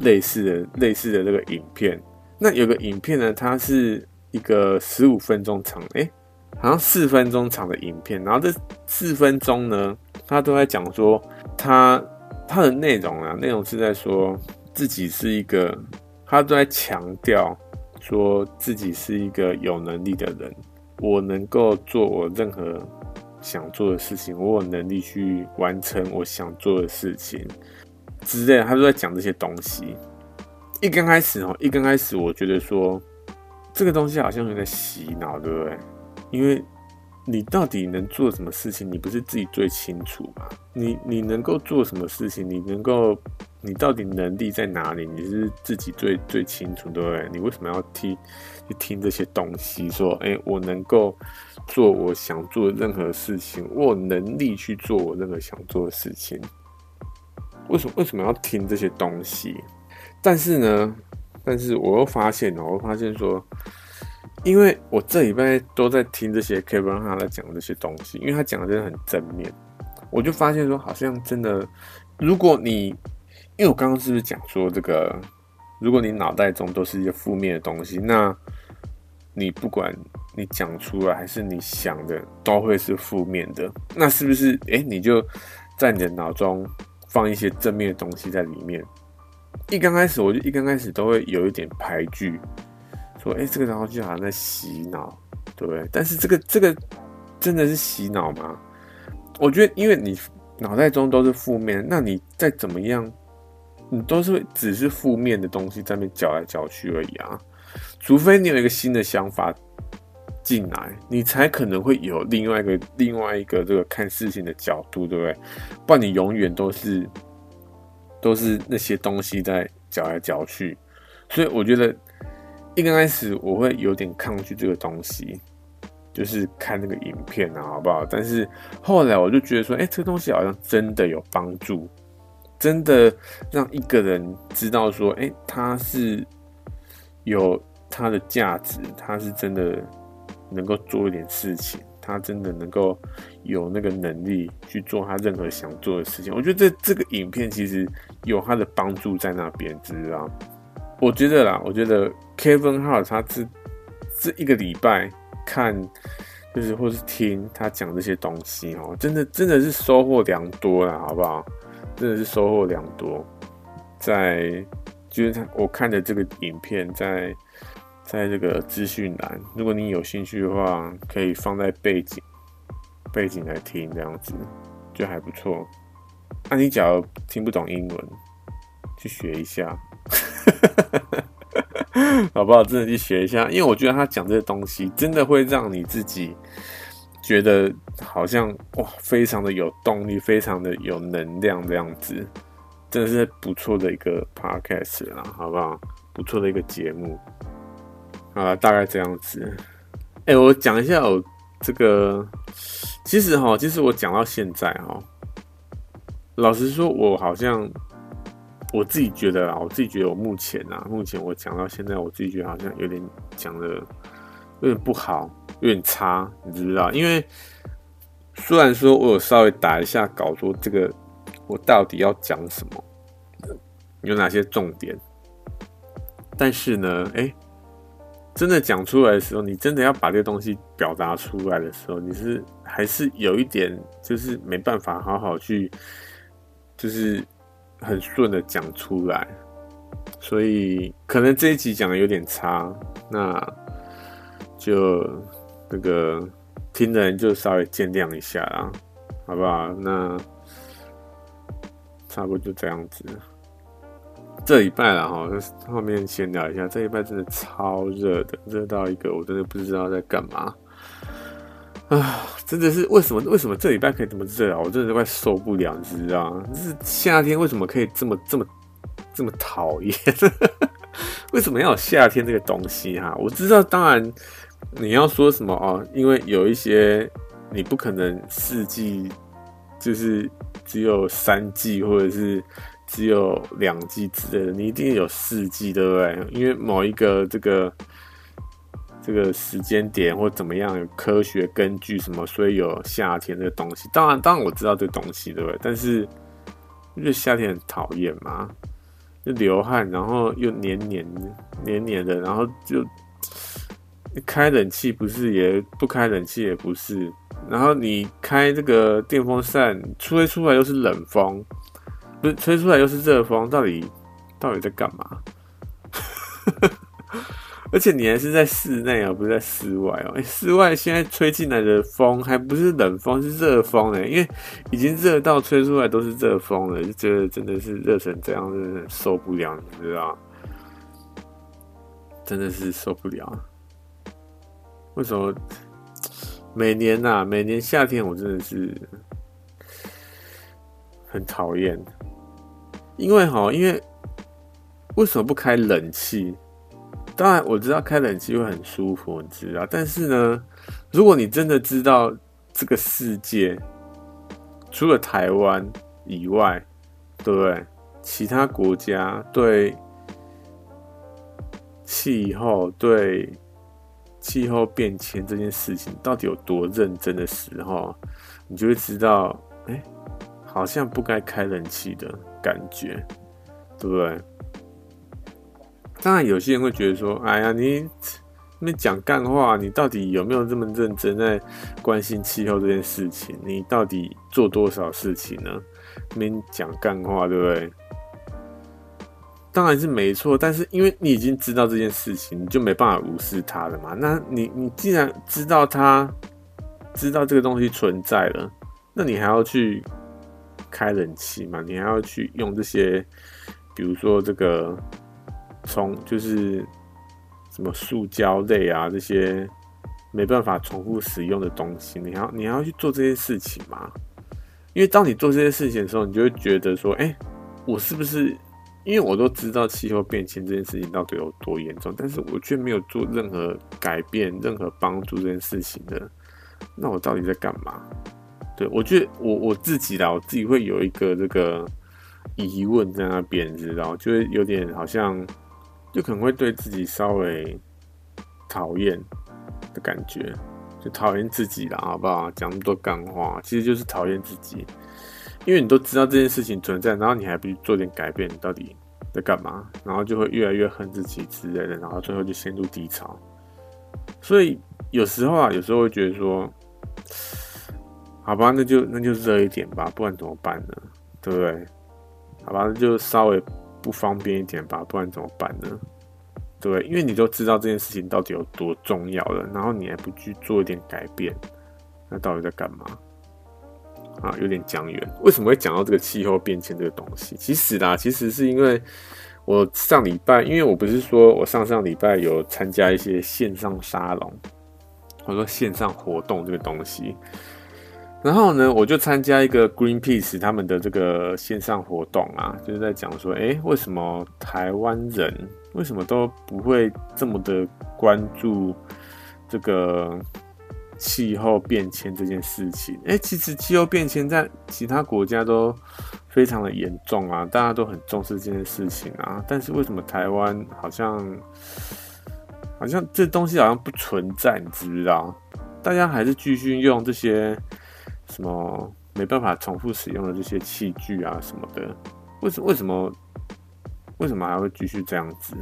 类似的、类似的这个影片。那有个影片呢，它是一个十五分钟长，诶，好像四分钟长的影片，然后这四分钟呢，他都在讲说他他的内容啊，内容是在说自己是一个。他都在强调，说自己是一个有能力的人，我能够做我任何想做的事情，我有能力去完成我想做的事情之类。他都在讲这些东西。一刚开始哦，一刚开始我觉得说这个东西好像有点洗脑，对不对？因为你到底能做什么事情，你不是自己最清楚吗？你你能够做什么事情，你能够。你到底能力在哪里？你是自己最最清楚，对不对？你为什么要听去听这些东西？说，哎，我能够做我想做任何事情，我有能力去做我任何想做的事情。为什么为什么要听这些东西？但是呢，但是我又发现哦，我发现说，因为我这礼拜都在听这些 Kevin Hart 来讲这些东西，因为他讲的真的很正面，我就发现说，好像真的，如果你因为我刚刚是不是讲说这个，如果你脑袋中都是一些负面的东西，那你不管你讲出来还是你想的，都会是负面的。那是不是？哎，你就在你的脑中放一些正面的东西在里面。一刚开始，我就一刚开始都会有一点排拒，说：“哎，这个然后就好像在洗脑，对不对？”但是这个这个真的是洗脑吗？我觉得，因为你脑袋中都是负面，那你再怎么样？你都是只是负面的东西在那搅来搅去而已啊，除非你有一个新的想法进来，你才可能会有另外一个另外一个这个看事情的角度，对不对？不然你永远都是都是那些东西在搅来搅去，所以我觉得一开始我会有点抗拒这个东西，就是看那个影片啊，好不好？但是后来我就觉得说，哎，这个东西好像真的有帮助，真的让一个人知道说，哎，他是有他的价值，他是真的能够做一点事情，他真的能够有那个能力去做他任何想做的事情。我觉得这这个影片其实有他的帮助在那边，知道？我觉得啦，我觉得 Kevin Hart 他这这一个礼拜看，就是或是听他讲这些东西哦，真的真的是收获良多啦，好不好？真的是收获良多。在就是他我看的这个影片，在在这个资讯栏，如果你有兴趣的话，可以放在背景背景来听，这样子就还不错。那、你假如听不懂英文，去学一下。好不好？真的去学一下，因为我觉得他讲这些东西，真的会让你自己觉得好像哇，非常的有动力，非常的有能量这样子，真的是不错的一个 podcast 啦，好不好？不错的一个节目啊，大概这样子。哎、我讲一下我这个，其实哈，其实我讲到现在哈，老实说，我好像。我自己觉得啊，我自己觉得我目前啊，目前我讲到现在，我自己觉得好像有点讲的有点不好，有点差，你知不知道？因为虽然说我有稍微打一下稿，说这个我到底要讲什么，有哪些重点，但是呢，哎、真的讲出来的时候，你真的要把这个东西表达出来的时候，你是还是有一点就是没办法好好去，就是。很顺的讲出来，所以可能这一集讲的有点差，那就那个听的人就稍微见谅一下啦，好不好？那差不多就这样子。这礼拜了哈，后面闲聊一下，这礼拜真的超热的，热到一个我真的不知道在干嘛。啊，真的是为什么？为什么这礼拜可以这么热啊？我真的是快受不了，你知道吗？就是夏天为什么可以这么这么这么讨厌？为什么要有夏天这个东西哈？我知道，当然你要说什么哦，因为有一些你不可能四季就是只有三季，或者是只有两季之类的，你一定有四季，对不对？因为某一个这个。这个时间点或怎么样有科学根据什么，所以有夏天这个东西。当然，当然我知道这东西，对不对？但是因为夏天很讨厌嘛，就流汗，然后又黏黏黏黏的，然后就开冷气不是，也不开冷气也不是，然后你开这个电风扇，吹出来又是冷风，不是吹出来又是热风，到底到底在干嘛？而且你还是在室内啊，不是在室外哦。室外现在吹进来的风还不是冷风，是热风哎，因为已经热到吹出来都是热风了，就觉得真的是热成这样，真的受不了，你知道？真的是受不了。为什么每年呐，每年夏天我真的是很讨厌，因为哈，因为为什么不开冷气？当然我知道开冷气会很舒服，你知道。但是呢，如果你真的知道这个世界除了台湾以外，对不对？其他国家对气候、对气候变迁这件事情到底有多认真的时候，你就会知道，哎，好像不该开冷气的感觉，对不对？当然，有些人会觉得说：“哎呀，你那讲干话，你到底有没有这么认真在关心气候这件事情？你到底做多少事情呢？那边讲干话，对不对？当然是没错，但是因为你已经知道这件事情，你就没办法无视它了嘛。那你你既然知道它，知道这个东西存在了，那你还要去开冷气嘛？你还要去用这些，比如说这个。”从就是什么塑胶类啊，这些没办法重复使用的东西，你要你要去做这些事情吗？因为当你做这些事情的时候，你就会觉得说，哎，我是不是因为我都知道气候变迁这件事情到底有多严重，但是我却没有做任何改变、任何帮助这件事情的，那我到底在干嘛？对，我觉得我我自己啦，我自己会有一个这个疑问在那边，知道，就会有点好像，就可能会对自己稍微讨厌的感觉，就讨厌自己啦，好不好？讲那么多干话，其实就是讨厌自己。因为你都知道这件事情存在，然后你还不去做点改变，你到底在干嘛？然后就会越来越恨自己之类的，然后最后就陷入低潮。所以有时候啊，有时候会觉得说，好吧，那就那就热一点吧，不然怎么办呢？对不对？好吧，那就稍微不方便一点吧，不然怎么办呢？对？因为你都知道这件事情到底有多重要了，然后你还不去做一点改变，那到底在干嘛？啊，有点讲远。为什么会讲到这个气候变迁这个东西？其实啦，其实是因为我上礼拜，因为我不是说我上上礼拜有参加一些线上沙龙，或者说线上活动这个东西。然后呢，我就参加一个 Greenpeace 他们的这个线上活动啊，就是在讲说，哎，为什么台湾人为什么都不会这么的关注这个？气候变迁这件事情，哎、其实气候变迁在其他国家都非常的严重啊，大家都很重视这件事情啊。但是为什么台湾好像好像这东西好像不存在？你知不知道？大家还是继续用这些什么没办法重复使用的这些器具啊什么的？为什为什么为什么还会继续这样子？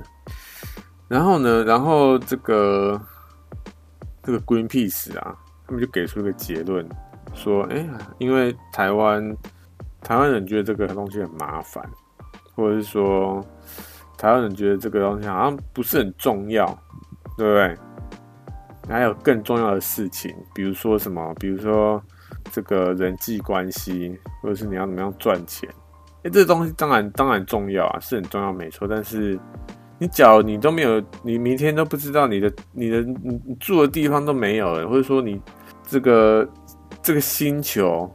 然后呢？然后这个。这个 Greenpeace 啊，他们就给出一个结论，说，哎，因为台湾台湾人觉得这个东西很麻烦，或者是说台湾人觉得这个东西好像不是很重要，对不对？还有更重要的事情，比如说什么？比如说这个人际关系，或者是你要怎么样赚钱？哎，这东西当然当然重要啊，是很重要，没错，但是。你假如你都没有，你明天都不知道你的你的你住的地方都没有了，或者说你这个这个星球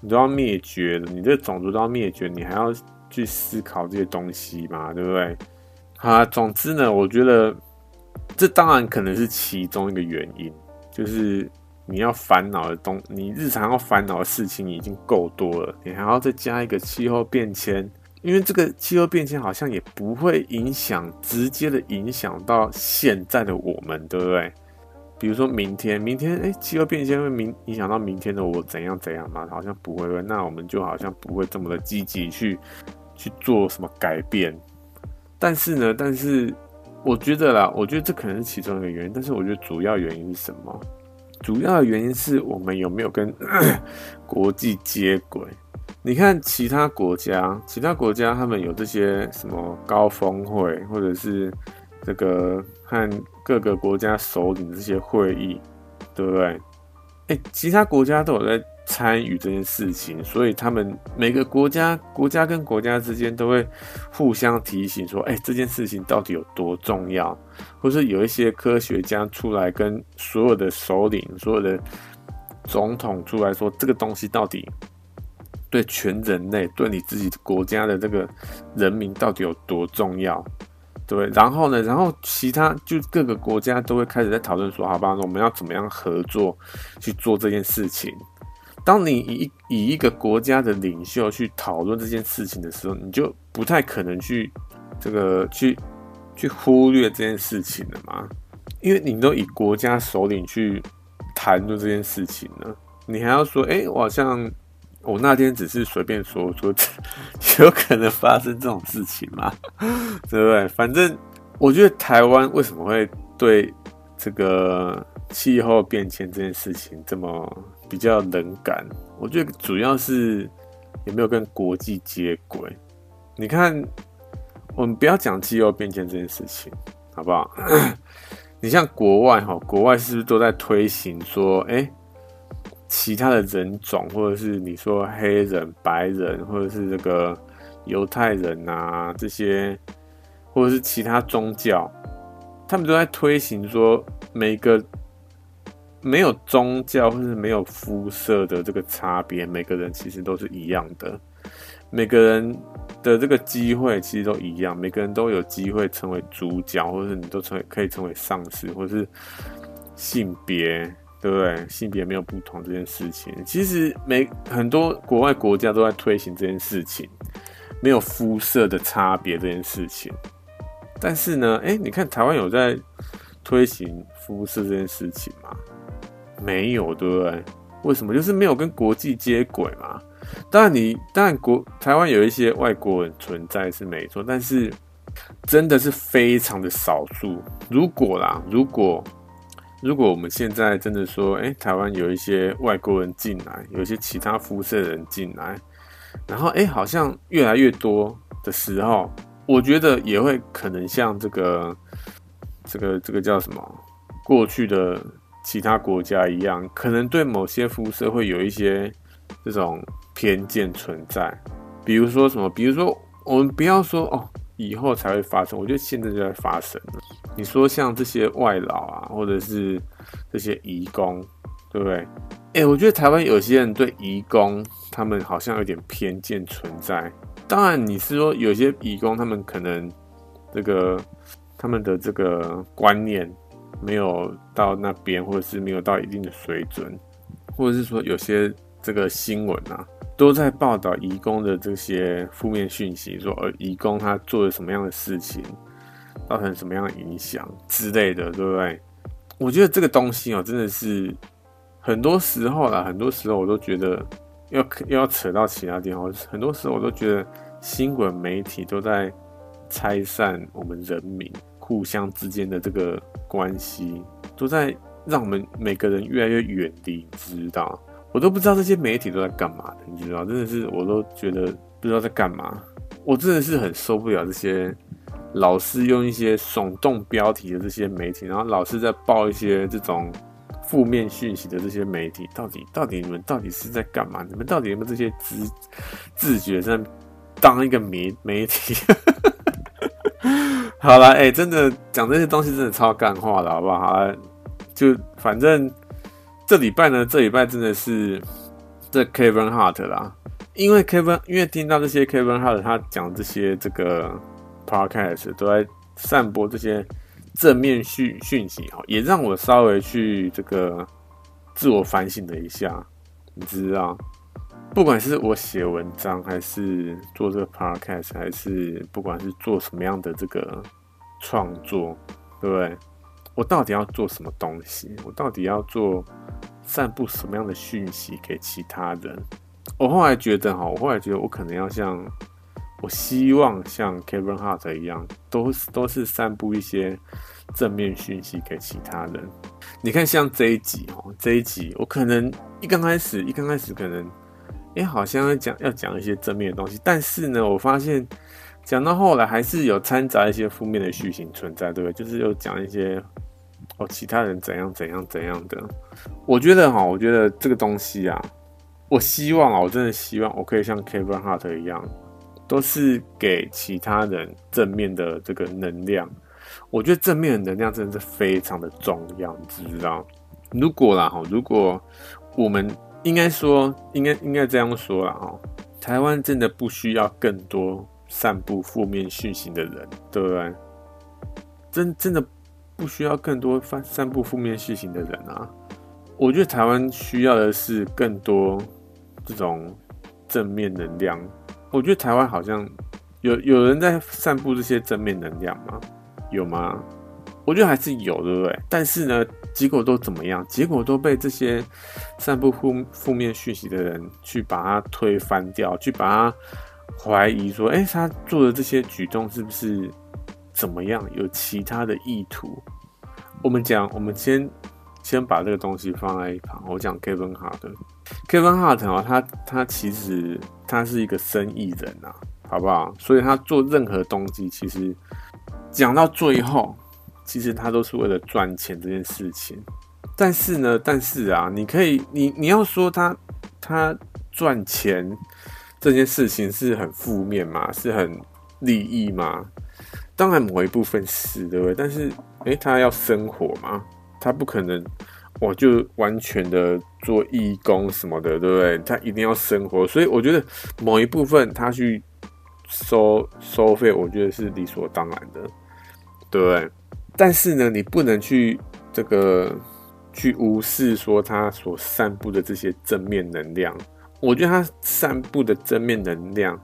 你都要灭绝了，你这个种族都要灭绝，你还要去思考这些东西嘛？对不对？啊，总之呢，我觉得这当然可能是其中一个原因，就是你要烦恼的东，你日常要烦恼的事情已经够多了，你还要再加一个气候变迁。因为这个气候变迁好像也不会影响，直接的影响到现在的我们，对不对？比如说明天，明天，哎，气候变迁会明影响到明天的我怎样怎样吗？好像不会，那我们就好像不会这么的积极去去做什么改变。但是呢，但是我觉得啦，我觉得这可能是其中一个原因，但是我觉得主要原因是什么？主要的原因是我们有没有跟 国际接轨？你看其他国家，其他国家他们有这些什么高峰会，或者是这个和各个国家首领这些会议，对不对？哎，其他国家都有在参与这件事情，所以他们每个国家，国家跟国家之间都会互相提醒说，哎，这件事情到底有多重要，或是有一些科学家出来跟所有的首领、所有的总统出来说，这个东西到底。对全人类，对你自己国家的这个人民到底有多重要？对，然后呢，然后其他就各个国家都会开始在讨论说，好吧，那我们要怎么样合作去做这件事情？当你以以一个国家的领袖去讨论这件事情的时候，你就不太可能去这个去去忽略这件事情了嘛？因为你都以国家首领去谈论这件事情了，你还要说，哎，我好像。我那天只是随便说说，有可能发生这种事情吗？对不对？反正我觉得台湾为什么会对这个气候变迁这件事情这么比较冷感？我觉得主要是有没有跟国际接轨。你看，我们不要讲气候变迁这件事情，好不好？你像国外哈，国外是不是都在推行说，哎？其他的人种，或者是你说黑人、白人，或者是这个犹太人啊，这些，或者是其他宗教，他们都在推行说，每个没有宗教或是没有肤色的这个差别，每个人其实都是一样的，每个人的这个机会其实都一样，每个人都有机会成为主角，或者是你都成为可以成为上司，或是性别，对不对？性别没有不同这件事情，其实每很多国外国家都在推行这件事情，没有肤色的差别这件事情。但是呢，哎，你看台湾有在推行肤色这件事情吗？没有，对不对？为什么？就是没有跟国际接轨嘛。当然你，你当然国台湾有一些外国人存在是没错，但是真的是非常的少数。如果啦，如果如果我们现在真的说，哎，台湾有一些外国人进来，有一些其他肤色的人进来，然后哎，好像越来越多的时候，我觉得也会可能像这个这个这个叫什么过去的其他国家一样，可能对某些肤色会有一些这种。偏见存在，比如说什么？比如说，我们不要说哦，以后才会发生，我觉得现在就在发生了。你说像这些外劳啊，或者是这些移工，对不对？哎、欸，我觉得台湾有些人对移工，他们好像有点偏见存在。当然，你是说有些移工，他们可能这个他们的这个观念没有到那边，或者是没有到一定的水准，或者是说有些这个新闻啊。都在报道移工的这些负面讯息，说呃，移工他做了什么样的事情，造成什么样的影响之类的，对不对？我觉得这个东西哦，真的是很多时候啦，很多时候我都觉得要又要扯到其他地方，很多时候我都觉得新闻媒体都在拆散我们人民互相之间的这个关系，都在让我们每个人越来越远离，知道？我都不知道这些媒体都在干嘛的，你知道？真的是，我都觉得不知道在干嘛。我真的是很受不了这些老是用一些耸动标题的这些媒体，然后老是在报一些这种负面讯息的这些媒体。到底，到底你们到底是在干嘛？你们到底有没有这些自自觉在当一个媒媒体？好了，哎、真的讲这些东西真的超干话的，好不好？就反正。这礼拜呢，这礼拜真的是这 Kevin Hart 啦，因为 Kevin，因为听到这些 Kevin Hart 他讲这些这个 Podcast 都在散播这些正面讯讯息哈，也让我稍微去这个自我反省了一下。你知道，不管是我写文章，还是做这个 Podcast，还是不管是做什么样的这个创作，对不对？我到底要做什么东西？我到底要做散布什么样的讯息给其他人？我后来觉得哈，我后来觉得我可能要像，我希望像 Kevin Hart 一样，都是都是散布一些正面讯息给其他人。你看，像这一集哦，这一集我可能一刚开始，一刚开始可能，哎，好像要讲要讲一些正面的东西，但是呢，我发现讲到后来还是有掺杂一些负面的讯息存在，对不对？就是有讲一些。哦，其他人怎样怎样怎样的？我觉得哈，我觉得这个东西啊，我希望啊，我真的希望我可以像 Kevin Hart 一样，都是给其他人正面的这个能量。我觉得正面的能量真的是非常的重要，你知道？如果啦哈，如果我们应该说，应该应该这样说啦哈，台湾真的不需要更多散布负面讯息的人，对不对？真真的。不需要更多散散布负面讯息的人啊！我觉得台湾需要的是更多这种正面能量。我觉得台湾好像有有人在散布这些正面能量吗？有吗？我觉得还是有，对不对？但是呢，结果都怎么样？结果都被这些散布负负面讯息的人去把它推翻掉，去把它怀疑说：哎，他做的这些举动是不是？怎么样？有其他的意图？我们讲，我们先先把这个东西放在一旁。我讲 Kevin Hart，Kevin Hart 啊，他他其实他是一个生意人啊，好不好？所以他做任何东西，其实讲到最后，其实他都是为了赚钱这件事情。但是呢，但是啊，你可以，你你要说他他赚钱这件事情是很负面嘛？是很利益嘛？当然，某一部分是，对不对？但是，诶，他要生活嘛，他不可能，我就完全的做义工什么的，对不对？他一定要生活，所以我觉得某一部分他去收收费，我觉得是理所当然的，对不对？但是呢，你不能去这个去无视说他所散布的这些正面能量。我觉得他散布的正面能量，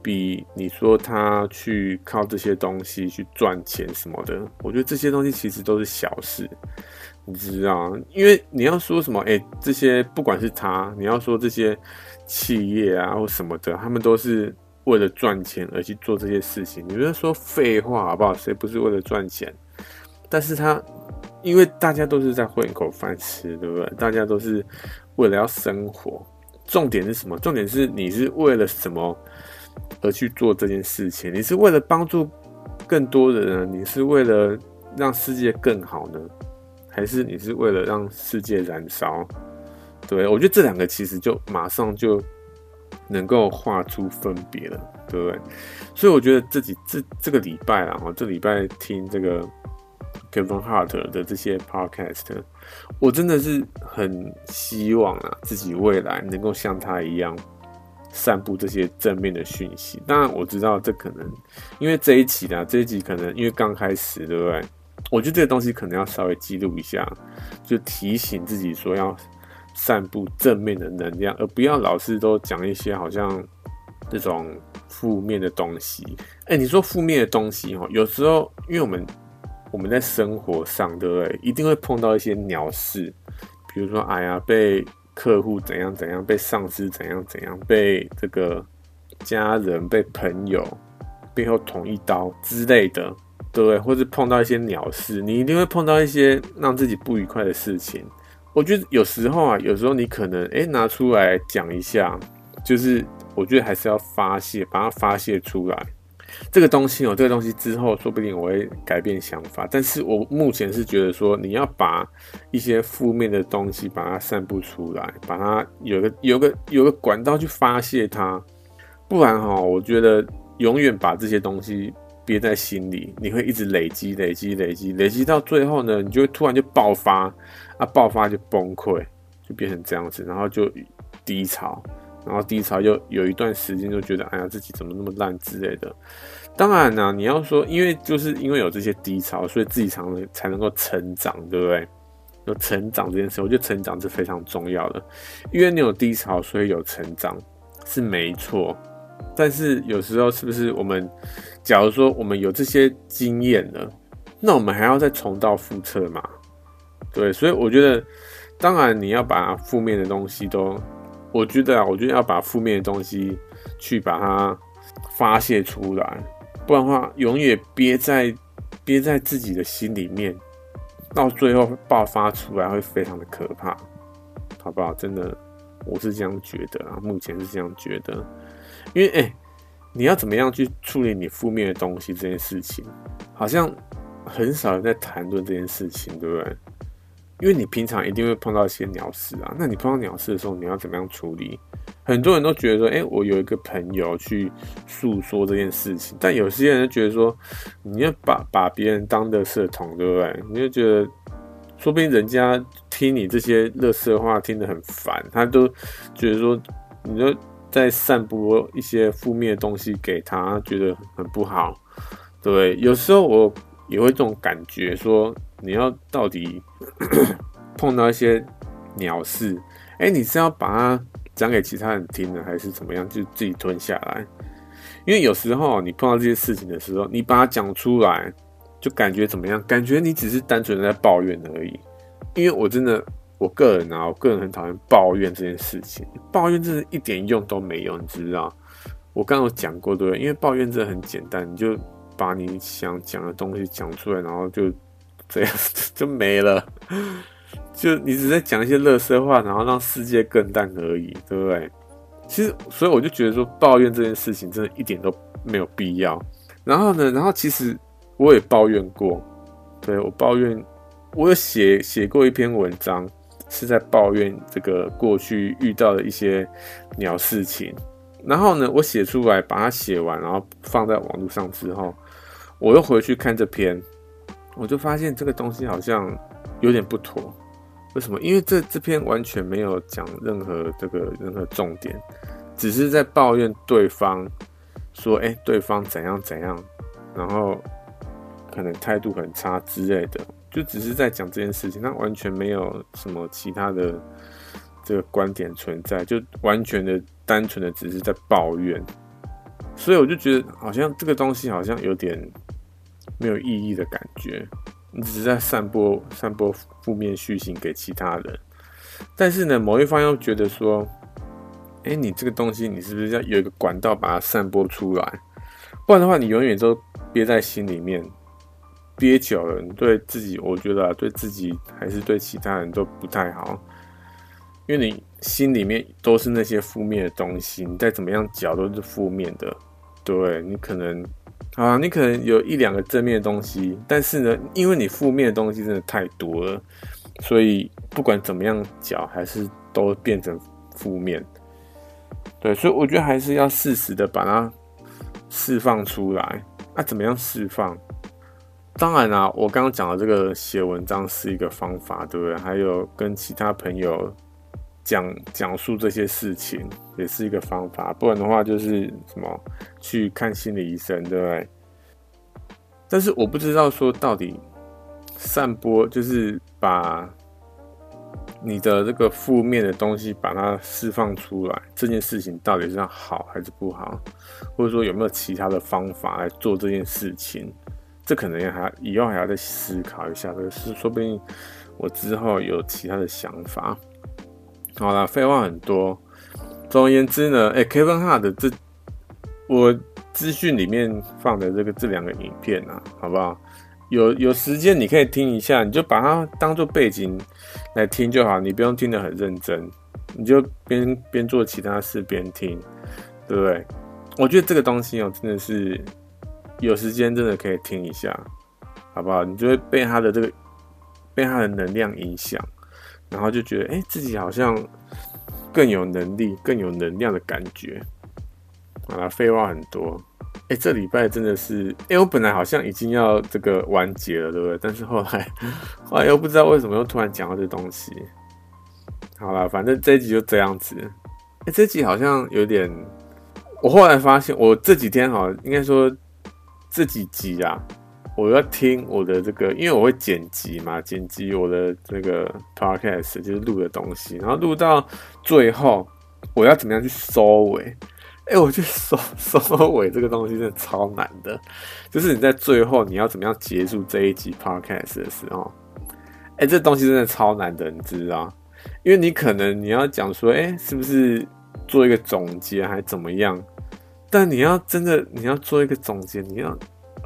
比你说他去靠这些东西去赚钱什么的，我觉得这些东西其实都是小事，你知道？因为你要说什么，哎，这些不管是他，你要说这些企业啊或什么的，他们都是为了赚钱而去做这些事情。你不要说废话好不好？谁不是为了赚钱？但是他，因为大家都是在混口饭吃，对不对？大家都是为了要生活。重点是什么？重点是你是为了什么而去做这件事情？你是为了帮助更多的人？你是为了让世界更好呢？还是你是为了让世界燃烧？对，我觉得这两个其实就马上就能够画出分别了，对不对？所以我觉得自己这这个礼拜啊，这礼拜听这个。Kevin Hart 的这些 Podcast，我真的是很希望啊，自己未来能够像他一样散布这些正面的讯息。当然，我知道这可能因为这一期呢，这一集可能因为刚开始，对不对？我觉得这个东西可能要稍微记录一下，就提醒自己说要散布正面的能量，而不要老是都讲一些好像这种负面的东西。哎，你说负面的东西哦，有时候因为我们。我们在生活上，对不对？一定会碰到一些鸟事，比如说，哎呀，被客户怎样怎样，被上司怎样怎样，被这个家人、被朋友背后捅一刀之类的，对不对？或者碰到一些鸟事，你一定会碰到一些让自己不愉快的事情。我觉得有时候啊，有时候你可能哎拿出来讲一下，就是我觉得还是要发泄，把它发泄出来。这个东西哦，这个东西之后说不定我会改变想法，但是我目前是觉得说，你要把一些负面的东西把它散布出来，把它有个有个有个管道去发泄它，不然哈，我觉得永远把这些东西憋在心里，你会一直累积累积累积累积到最后呢，你就会突然就爆发啊，爆发就崩溃，就变成这样子，然后就低潮。然后低潮又有一段时间就觉得，哎呀，自己怎么那么烂之类的。当然呢，你要说，因为就是因为有这些低潮，所以自己才能才能够成长，对不对？有成长这件事，我觉得成长是非常重要的。因为你有低潮，所以有成长是没错。但是有时候是不是我们，假如说我们有这些经验了，那我们还要再重蹈覆辙嘛？对，所以我觉得，当然你要把负面的东西都。我觉得啊，我觉得要把负面的东西去把它发泄出来，不然的话，永远憋在憋在自己的心里面，到最后爆发出来会非常的可怕，好不好？真的，我是这样觉得啊，目前是这样觉得，因为哎、你要怎么样去处理你负面的东西这件事情，好像很少人在谈论这件事情，对不对？因为你平常一定会碰到一些鸟事啊，那你碰到鸟事的时候，你要怎么样处理？很多人都觉得说，哎、我有一个朋友去诉说这件事情，但有些人就觉得说，你要把把别人当垃圾桶，对不对？你就觉得，说不定人家听你这些乐色话听得很烦，他都觉得说，你就在散播一些负面的东西给他，觉得很不好，对？有时候我也会这种感觉说。你要到底 碰到一些鸟事，哎、你是要把它讲给其他人听呢，还是怎么样？就自己吞下来？因为有时候你碰到这些事情的时候，你把它讲出来，就感觉怎么样？感觉你只是单纯的在抱怨而已。因为我真的，我个人啊，我个人很讨厌抱怨这件事情。抱怨真的一点用都没有，你知道？我刚刚有讲过，对不对？因为抱怨真的很简单，你就把你想讲的东西讲出来，然后就。这样就没了，就你只在讲一些乐色话，然后让世界更淡而已，对不对？其实，所以我就觉得说，抱怨这件事情真的一点都没有必要。然后呢，然后其实我也抱怨过，对，我抱怨，我有写写过一篇文章，是在抱怨这个过去遇到的一些鸟事情。然后呢，我写出来，把它写完，然后放在网络上之后，我又回去看这篇。我就发现这个东西好像有点不妥，为什么？因为这这篇完全没有讲任何这个任何重点，只是在抱怨对方说，哎、对方怎样怎样，然后可能态度很差之类的，就只是在讲这件事情，他完全没有什么其他的这个观点存在，就完全的单纯的只是在抱怨。所以我就觉得，好像这个东西好像有点没有意义的感觉。你只是在散播散播负面讯息给其他人，但是呢，某一方又觉得说，哎、你这个东西，你是不是要有一个管道把它散播出来？不然的话，你永远都憋在心里面，憋久了，你对自己，我觉得、对自己还是对其他人都不太好，因为你心里面都是那些负面的东西，你再怎么样嚼都是负面的。对，你可能啊，你可能有一两个正面的东西，但是呢，因为你负面的东西真的太多了，所以不管怎么样讲，还是都变成负面。对，所以我觉得还是要适时的把它释放出来。那、怎么样释放？当然啦、我刚刚讲的这个写文章是一个方法，对不对？还有跟其他朋友。讲讲述这些事情也是一个方法，不然的话就是什么去看心理医生，对不对？但是我不知道说到底散播就是把你的这个负面的东西把它释放出来，这件事情到底是好还是不好，或者说有没有其他的方法来做这件事情？这可能还以后还要再思考一下，就是说不定我之后有其他的想法。好啦，废话很多。总而言之呢，哎、欸，Kevin Hart 的这我资讯里面放的这个这两个影片啊，好不好？有有时间你可以听一下，你就把它当做背景来听就好，你不用听得很认真，你就边边做其他事边听，对不对？我觉得这个东西哦、真的是有时间真的可以听一下，好不好？你就会被他的这个被他的能量影响。然后就觉得，哎、自己好像更有能力、更有能量的感觉。好了，废话很多。哎、欸，这礼拜真的是，哎、欸，我本来好像已经要这个完结了，对不对？但是后来，后来又不知道为什么又突然讲到这东西。好了，反正这一集就这样子。哎、欸，这集好像有点，我后来发现，我这几天好像应该说这几集啊。我要听我的这个，因为我会剪辑嘛，剪辑我的这个 podcast 就是录的东西，然后录到最后，我要怎么样去收尾？哎、我去收收尾这个东西真的超难的，就是你在最后你要怎么样结束这一集 podcast 的时候，哎、这东西真的超难的，你知道？因为你可能你要讲说，哎、是不是做一个总结还怎么样？但你要真的你要做一个总结，你要。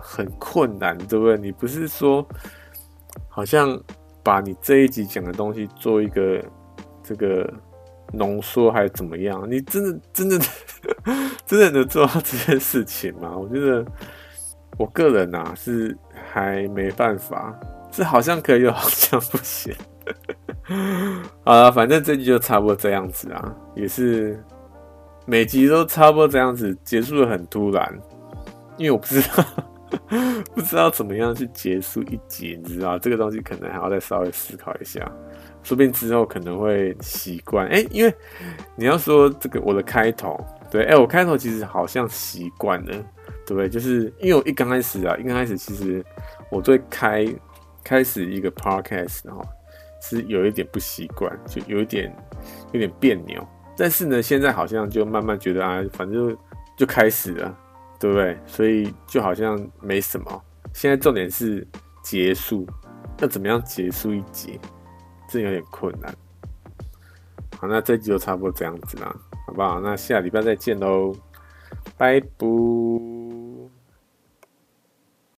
很困难，对不对？你不是说好像把你这一集讲的东西做一个这个浓缩，还是怎么样？你真的真的 真的能做到这件事情吗？我觉得我个人啊是还没办法，这好像可以，又好像不行。好了，反正这集就差不多这样子啊，也是每集都差不多这样子，结束的很突然，因为我不知道。不知道怎么样去结束一集，你知道这个东西可能还要再稍微思考一下，说不定之后可能会习惯。哎，因为你要说这个我的开头，对，哎，我开头其实好像习惯了，对不对？就是因为我一刚开始啊，一刚开始其实我对开开始一个 podcast 哈，是有一点不习惯，就有一点有点别扭。但是呢，现在好像就慢慢觉得啊，反正，就开始了。对不对？所以就好像没什么。现在重点是结束，要怎么样结束一集，这有点困难。好，那这集就差不多这样子啦，好不好？那下礼拜再见喽，拜拜。